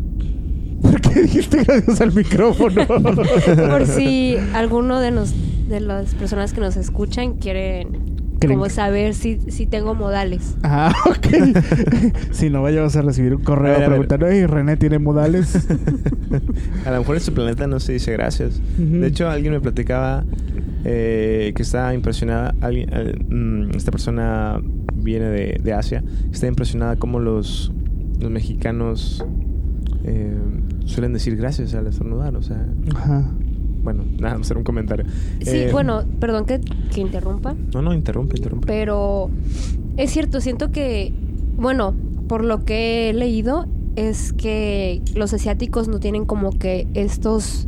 ¿Por qué dijiste gracias al micrófono? Por si alguno de, nos, de las personas que nos escuchan quieren ¿Creen como saber si, si tengo modales. Ah, ok. si no vayamos a recibir un correo preguntando, "Ey, René tiene modales. A lo mejor en su planeta no se dice gracias. De hecho, alguien me platicaba eh, que está impresionada. alguien- eh, mm, esta persona viene de, de Asia. Está impresionada cómo los, los mexicanos eh, suelen decir gracias al estornudar. O sea, Ajá. Bueno, nada, hacer un comentario. Sí, Eh, bueno, perdón que, que interrumpa, No, no, interrumpe, interrumpe. pero es cierto, siento que, bueno, por lo que he leído, es que los asiáticos no tienen como que estos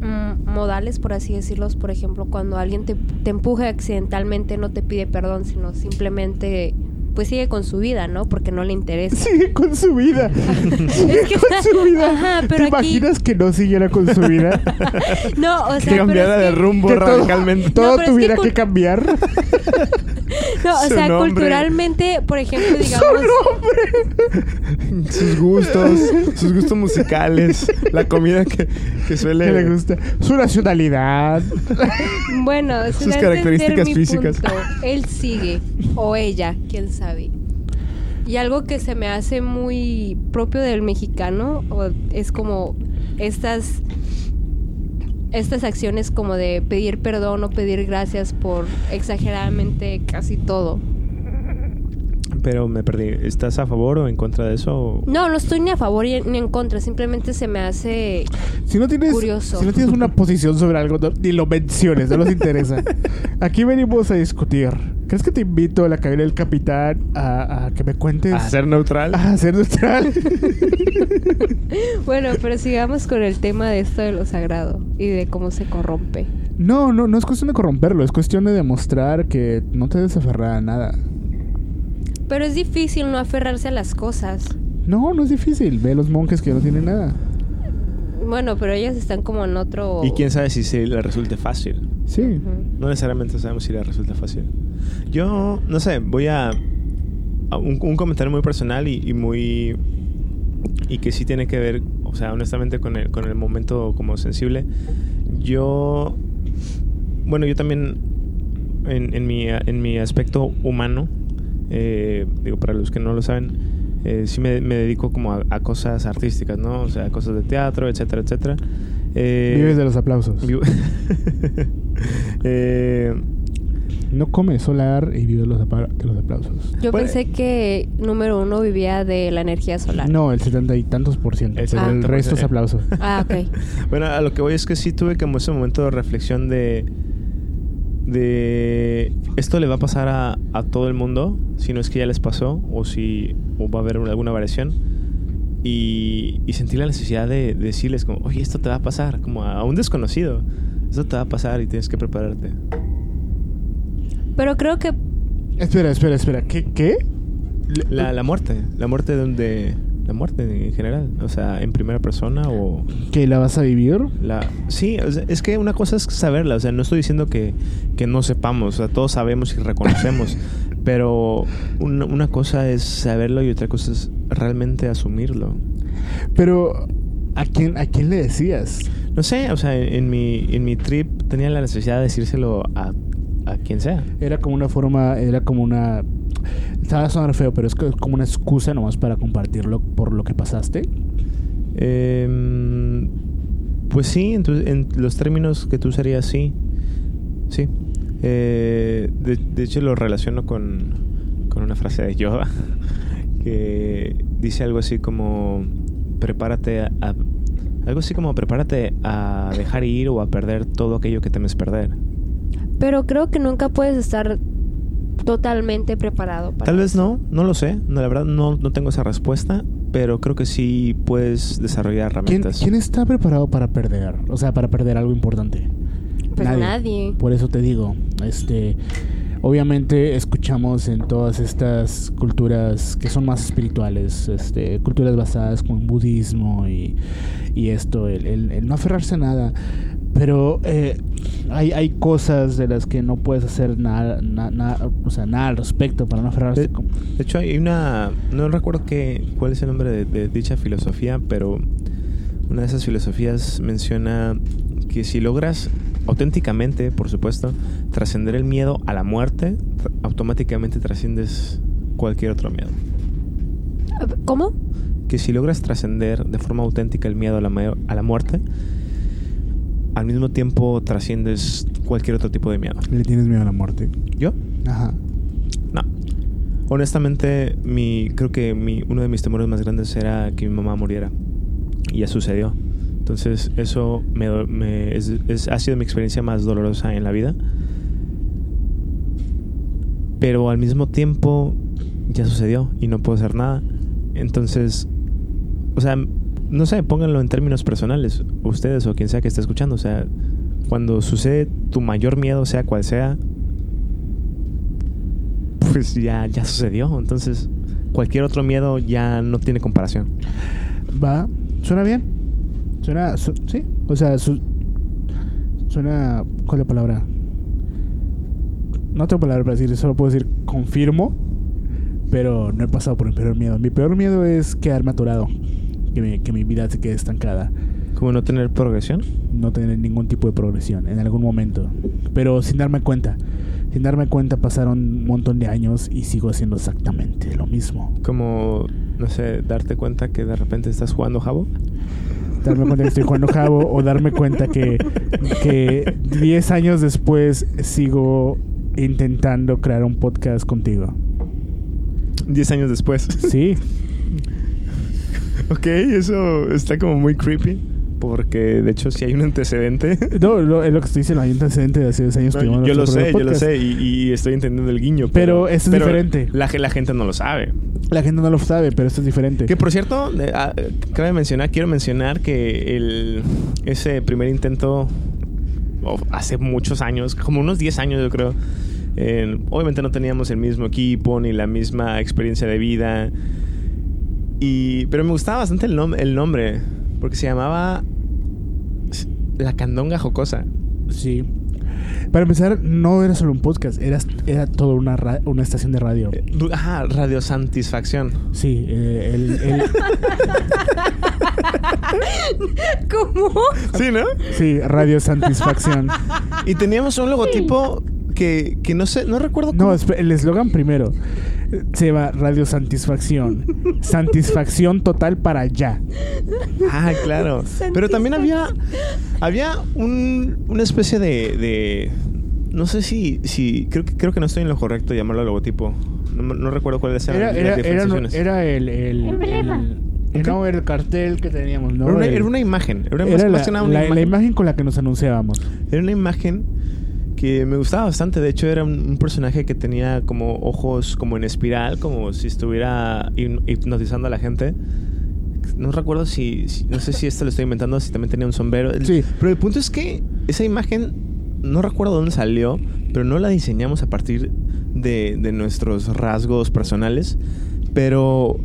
mm, modales, por así decirlos. Por ejemplo, cuando alguien te, te empuja accidentalmente, no te pide perdón, sino simplemente pues sigue con su vida, ¿no? Porque no le interesa. Sigue con su vida. Sigue Es que con su vida. Ajá, ¿Te pero aquí- imaginas que no siguiera con su vida? No, o sea, que pero cambiara es de rumbo que radicalmente. todo No, pero que tuviera que, con- cambiar. No, o sea, nombre. culturalmente, por ejemplo, Su digamos... nombre. sus gustos, sus gustos musicales, la comida que, que suele... Que le gusta. Su nacionalidad. Bueno, Sus características entender mi físicas. punto. Él sigue, o ella, quién sabe. Y algo que se me hace muy propio del mexicano o es como estas estas acciones como de pedir perdón o pedir gracias por exageradamente casi todo. Pero me perdí. ¿Estás a favor o en contra de eso? o- No, no estoy ni a favor ni en contra, simplemente se me hace Si no tienes, Curioso. si no tienes una posición sobre algo, no- ni lo menciones, no nos interesa. Aquí venimos a discutir. ¿Crees que te invito a la cabina del capitán a, a que me cuentes? ¿A ser neutral? A ser neutral. Bueno, pero sigamos con el tema de esto de lo sagrado y de cómo se corrompe. no, no, no es cuestión de corromperlo, es cuestión de demostrar que no te debes aferrar a nada. Pero es difícil no aferrarse a las cosas. No, no es difícil. Ve a los monjes que no tienen nada. Bueno, pero ellas están como en otro... Y quién sabe si se le resulte fácil. Sí. No necesariamente sabemos si le resulta fácil. Yo, no sé, voy a... a un, un comentario muy personal y, y muy... Y que sí tiene que ver, o sea, honestamente con el, con el momento como sensible. Yo... Bueno, yo también en, en, mi, en mi aspecto humano, eh, digo, para los que no lo saben, eh, sí me, me dedico como a, a cosas artísticas, ¿no? O sea, cosas de teatro, etcétera, etcétera. Eh, Vives de los aplausos. vivo- Eh, No come solar y vive de los, apa- de los aplausos. Yo Puede- pensé que número uno vivía de la energía solar. No, el setenta y tantos por ciento. El pero el 70%. resto es aplauso. Ah, ok. Bueno, a lo que voy es que sí tuve como ese momento de reflexión de. De. Esto le va a pasar a, a todo el mundo, si no es que ya les pasó, o si o va a haber alguna variación. Y, y sentí la necesidad de, de decirles, como, oye, esto te va a pasar, como a, a un desconocido. Esto te va a pasar y tienes que prepararte. Pero creo que Espera, espera, espera. ¿Qué? ¿Qué? La, la muerte, la muerte donde. La muerte en general, o sea, en primera persona o. ¿Que la vas a vivir? La, sí, o sea, es que una cosa es saberla, o sea, no estoy diciendo que, que no sepamos, o sea, todos sabemos y reconocemos, pero una, una cosa es saberlo y otra cosa es realmente asumirlo. Pero, ¿a quién, ¿a quién le decías? No sé, o sea, en, en mi, en mi trip tenía la necesidad de decírselo a, a quien sea. Era como una forma, era como una... Estaba a sonar feo, pero es co- como una excusa nomás para compartirlo por lo que pasaste. Em, pues sí, en, tu- en los términos que tú usarías, sí. Sí. Eh, de, de hecho, lo relaciono con, con una frase de Yoda que dice algo así como: prepárate a, a- Algo así como: prepárate a dejar ir o a perder todo aquello que temes perder. pero creo que nunca puedes estar totalmente preparado para Tal vez eso. no, no lo sé. No, la verdad, no, no tengo esa respuesta. Pero creo que sí puedes desarrollar ¿Quién, herramientas. quién está preparado para perder? O sea, para perder algo importante. Pues nadie. Por eso te digo, este, obviamente escuchamos en todas estas culturas que son más espirituales, este, culturas basadas como en budismo y, y esto, el, el- el no aferrarse a nada. Pero eh, hay, hay cosas de las que no puedes hacer nada, na- na- o sea, nada al respecto para no aferrarse. De, como- de hecho, hay una. No recuerdo qué, cuál es el nombre de, de dicha filosofía, pero una de esas filosofías menciona que si logras auténticamente, por supuesto, trascender el miedo a la muerte, automáticamente trasciendes cualquier otro miedo. ¿Cómo? Que si logras trascender de forma auténtica el miedo a la, a la muerte, al mismo tiempo trasciendes cualquier otro tipo de miedo. ¿Le tienes miedo a la muerte? ¿Yo? Ajá. No. Honestamente, mi, creo que mi, uno de mis temores más grandes era que mi mamá muriera. Y ya sucedió. Entonces, eso me, me- es- es- ha sido mi experiencia más dolorosa en la vida. Pero al mismo tiempo, ya sucedió y no puedo hacer nada. Entonces, o sea, no sé, pónganlo en términos personales, ustedes o quien sea que esté escuchando. O sea, cuando sucede tu mayor miedo, sea cual sea, pues ya, ya sucedió. Entonces, cualquier otro miedo ya no tiene comparación. Va, suena bien. Suena, su- sí. O sea, su- suena. ¿Cuál es la palabra? No tengo palabra para decir, solo puedo decir confirmo. Pero no he pasado por mi peor miedo. Mi peor miedo es quedarme atorado. Que mi, que mi vida se quede estancada. Como no tener progresión. No tener ningún tipo de progresión en algún momento. Pero sin darme cuenta. Sin darme cuenta pasaron un montón de años y sigo haciendo exactamente lo mismo. Como, no sé, darte cuenta que de repente estás jugando Jabo. darme cuenta que estoy jugando Jabo o darme cuenta que, que 10 años después sigo intentando crear un podcast contigo. 10 años después. Sí, ok, eso está como muy creepy. Porque de hecho, si hay un antecedente. no, lo- es lo que estoy diciendo, hay un antecedente de hace 10 años No, que llevamos yo lo sé, yo lo sé. Y, y estoy entendiendo el guiño. Pero eso es diferente. La, ge- la gente no lo sabe. La gente no lo sabe, pero esto es diferente. Que por cierto, eh, cabe mencionar, quiero mencionar que el, ese primer intento oh, hace muchos años, como unos 10 años yo creo, eh, obviamente no teníamos el mismo equipo ni la misma experiencia de vida. Y, pero me gustaba bastante el, nom- el nombre, porque se llamaba La Candonga Jocosa. Sí. Para empezar, no era solo un podcast, era, era toda una, ra- una estación de radio. Eh, Ajá, Radio Satisfacción. Sí, eh, el, el- ¿Cómo? Sí, ¿no? sí, Radio Satisfacción. Y teníamos un logotipo que, que no sé, no recuerdo No, espe- el eslogan primero. Se llama Radio Satisfacción. Satisfacción total para ya. Ah, claro. Pero también había había un, una especie de, de no sé si si creo que creo que no estoy en lo correcto llamarlo logotipo. No, no recuerdo cuáles eran Era, las era, era, era el, el, el- no, era el cartel que teníamos, ¿no? Era una, El- era una imagen. Era, más, era más la, que nada una la- la imagen. imagen con la que nos anunciábamos. Era una imagen que me gustaba bastante. De hecho, era un, un personaje que tenía como ojos como en espiral, como si estuviera hipnotizando a la gente. No recuerdo si, si- no sé si esto lo estoy inventando, si también tenía un sombrero. El- Sí. Pero el punto es que esa imagen, no recuerdo dónde salió, pero no la diseñamos a partir de, de nuestros rasgos personales. Pero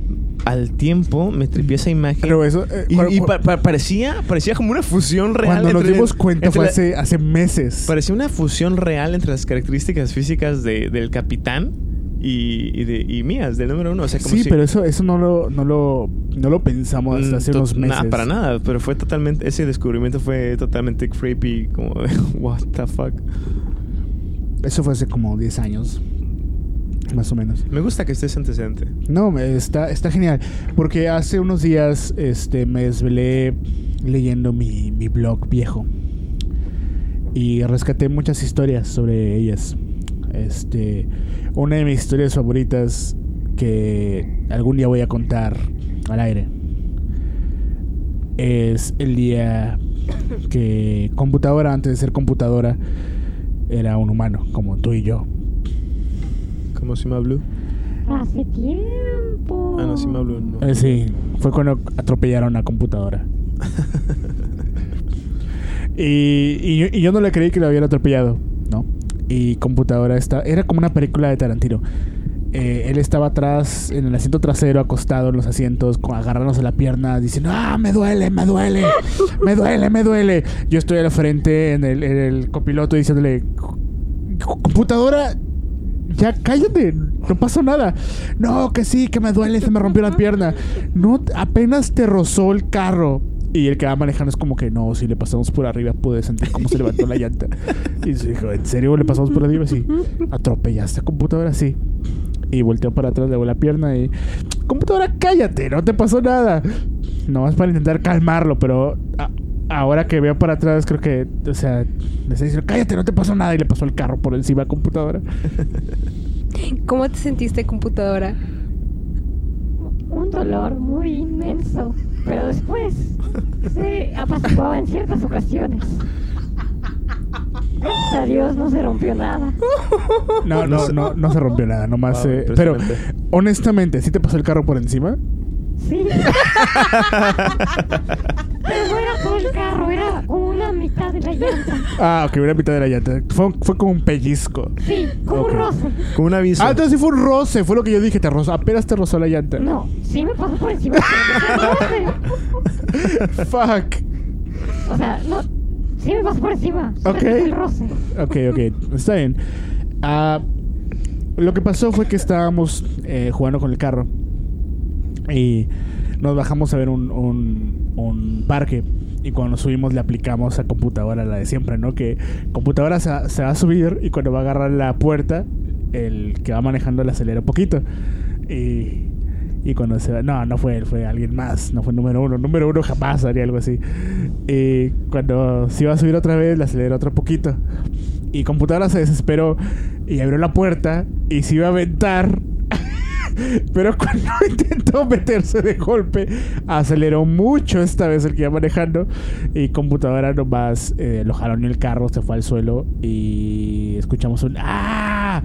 al tiempo me tripié esa imagen. Pero eso, eh, y cu- y cu- pa- pa- parecía, parecía como una fusión real. Cuando nos entre- dimos cuenta fue la- hace, hace meses. Parecía una fusión real entre las características físicas de- del capitán y, y de, y mías, del número uno. O sea, como Sí, si- pero eso, eso no, lo, no, lo, no lo pensamos hasta Mm, hace unos meses. Nada, para nada. Pero fue totalmente. Ese descubrimiento fue totalmente creepy. Como de, what the fuck. Eso fue hace como 10 años. Más o menos. Me gusta que estés antecedente. No, está, está genial. Porque hace unos días este, me desvelé leyendo mi, mi blog viejo. Y rescaté muchas historias sobre ellas. Este, una de mis historias favoritas que algún día voy a contar al aire es el día que computadora, antes de ser computadora, era un humano, como tú y yo. Como Sima Blue. Hace tiempo. Ah, no, Sima Blue. No. Eh, sí, fue cuando atropellaron a computadora. y, y yo, y yo no le creí que lo habían atropellado, ¿no? Y computadora está, era como una película de Tarantino. Eh, él estaba atrás, en el asiento trasero, acostado en los asientos, agarrándose la pierna, diciendo, ah, me duele, me duele, me duele, me duele. Yo estoy al frente en el, en el copiloto diciéndole, computadora, ya cállate, no pasó nada. No, que sí, que me duele, se me rompió la pierna. No, apenas te rozó el carro Y el que va manejando es como que no, si le pasamos por arriba pude sentir cómo se levantó la llanta. Y se dijo, ¿en serio le pasamos por arriba? Sí. ¿Atropellaste computadora? Sí. Y volteó para atrás, le la pierna y... Computadora, cállate, no te pasó nada. Nomás para intentar calmarlo, pero a- ahora que veo para atrás creo que, o sea, le está diciendo, cállate, no te pasó nada. Y le pasó el carro por encima a computadora. ¿Cómo te sentiste, computadora? Un dolor muy inmenso, pero después se apaciguaba en ciertas ocasiones. Gracias a Dios no se rompió nada. No, no, no, no se rompió nada, nomás... Wow, eh, pero, honestamente, ¿sí te pasó el carro por encima? Sí. Pero no era todo el carro, era como una mitad de la llanta. Ah, ok, una mitad de la llanta. Fue, fue como un pellizco. Sí, como Ok. un roce. Como un aviso. Ah, entonces sí fue un roce, fue lo que yo dije, te rozó, apenas te rozó la llanta. No, sí me pasó por encima. pero no fue roce. Fuck. O sea, no, sí me pasó por encima. Ok. fue el roce. Ok, ok, está bien. Ah, lo que pasó fue que estábamos eh, jugando con el carro y nos bajamos a ver un, un, parque. Y cuando subimos le aplicamos a computadora la de siempre, ¿no? Que computadora se va a subir y cuando va a agarrar la puerta, el que va manejando le acelera un poquito. Y, y cuando se va... No, no fue él, fue alguien más. No fue número uno. Número uno jamás haría algo así. Y cuando se iba a subir otra vez, le aceleró otro poquito. Y computadora se desesperó y abrió la puerta y se iba a aventar. Pero cuando intentó meterse de golpe, aceleró mucho esta vez el que iba manejando. Y computadora nomás eh, lo jaló en el carro, se fue al suelo y escuchamos un ¡Ah!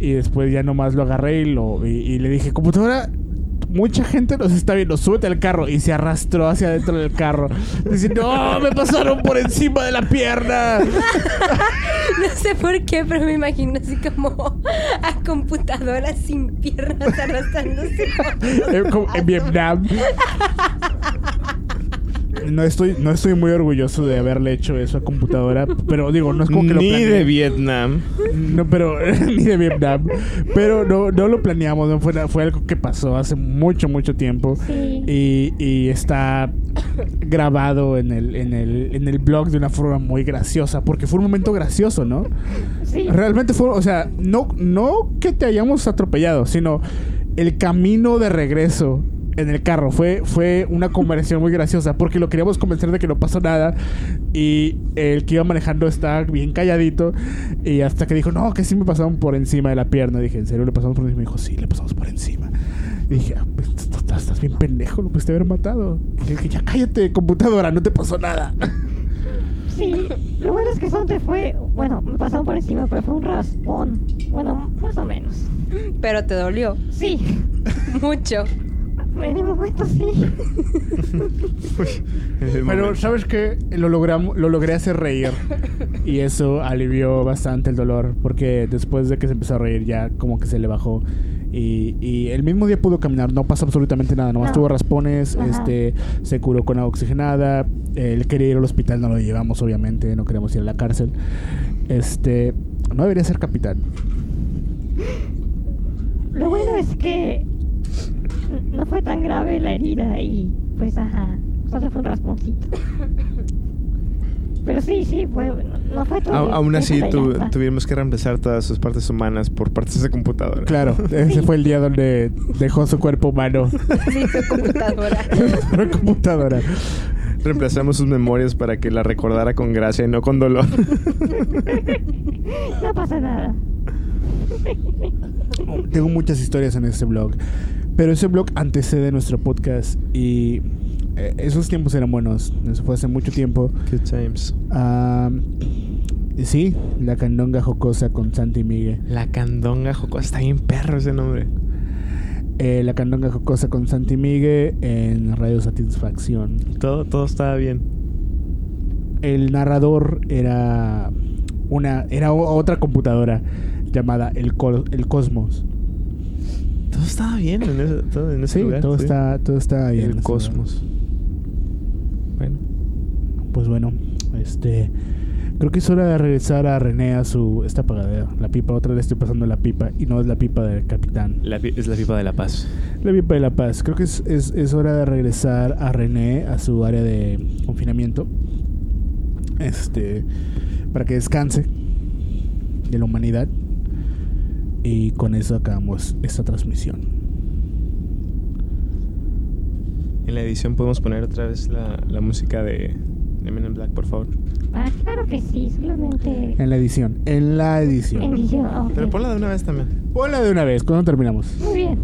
Y después ya nomás lo agarré y, lo, y, y le dije, computadora, mucha gente nos está viendo, súbete al carro. Y se arrastró hacia adentro del carro. Diciendo, ¡No! ¡Me pasaron por encima de la pierna! No sé por qué, pero me imagino así como a computadora sin piernas arrastrándose. Eh, como en Vietnam. No estoy, no estoy muy orgulloso de haberle hecho eso a computadora, pero digo, no es como que lo Ni planeé. de Vietnam. No, pero ni de Vietnam. Pero no, no lo planeamos, no fue, fue algo que pasó hace mucho, mucho tiempo. Sí. Y, y está grabado en el, en, el, en el blog de una forma muy graciosa, porque fue un momento gracioso, ¿no? Sí. Realmente fue, o sea, no, no que te hayamos atropellado, sino el camino de regreso en el carro. Fue, fue una conversación muy graciosa porque lo queríamos convencer de que no pasó nada y el que iba manejando estaba bien calladito y hasta que dijo, no, que sí me pasaron por encima de la pierna. Dije, ¿en serio le pasamos por encima? Y dijo, sí, le pasamos por encima. Y dije, "Ah, pues, estás, bien pendejo, lo pudiste haber matado. Y le dije, ya cállate, computadora, no te pasó nada. Sí, lo bueno es que solo te fue, bueno, me pasaron por encima, pero fue un raspón. Bueno, más o menos. Pero te dolió Sí, mucho. En el momento sí. Pero, ¿sabes qué? Lo, logramos, lo logré hacer reír. Y eso alivió bastante el dolor. Porque después de que se empezó a reír, ya como que se le bajó. Y, y el mismo día pudo caminar. No pasó absolutamente nada. Nomás No. tuvo raspones. Ajá. Este, se curó con agua oxigenada. Él quería ir al hospital. No lo llevamos, obviamente. No queremos ir a la cárcel. Este, no debería ser capitán. Lo bueno es que no fue tan grave la herida y pues ajá, solo fue un rasponcito. Pero sí, sí, fue, no fue todo. A- aún así, tu- tuvimos que reemplazar todas sus partes humanas por partes de computadora. Claro, ese fue el día donde dejó su cuerpo humano. Sí, fue computadora. Computadora. Reemplazamos sus memorias para que la recordara con gracia y no con dolor. No pasa nada. Tengo muchas historias en este blog. Pero ese blog antecede nuestro podcast y eh, esos tiempos eran buenos. Eso fue hace mucho tiempo. Good times. Sí, la candonga jocosa con Santi Miguel. La candonga jocosa. Está bien perro ese nombre. Eh, la candonga jocosa con Santi Miguel en Radio Satisfacción. Todo, todo estaba bien. El narrador era una era otra computadora llamada el, Col- el Cosmos. Todo estaba bien en ese, todo en ese Sí, lugar. todo sí. está todo está bien. en El cosmos. Bueno. pues bueno, este Creo que es hora de regresar a René a su... Está apagada la pipa. Otra vez estoy pasando la pipa y no es la pipa del capitán. La es la pipa de la paz. La pipa de la paz. Creo que es, es, es hora de regresar a René a su área de confinamiento. Este... Para que descanse de la humanidad. Y con eso acabamos esta transmisión. En la edición podemos poner otra vez la, la música de de Men in Black, por favor. Ah, claro que sí, solamente En la edición. En la edición. en edición. ok. Pero ponla de una vez también. Ponla de una vez. ¿Cuándo terminamos? Muy bien.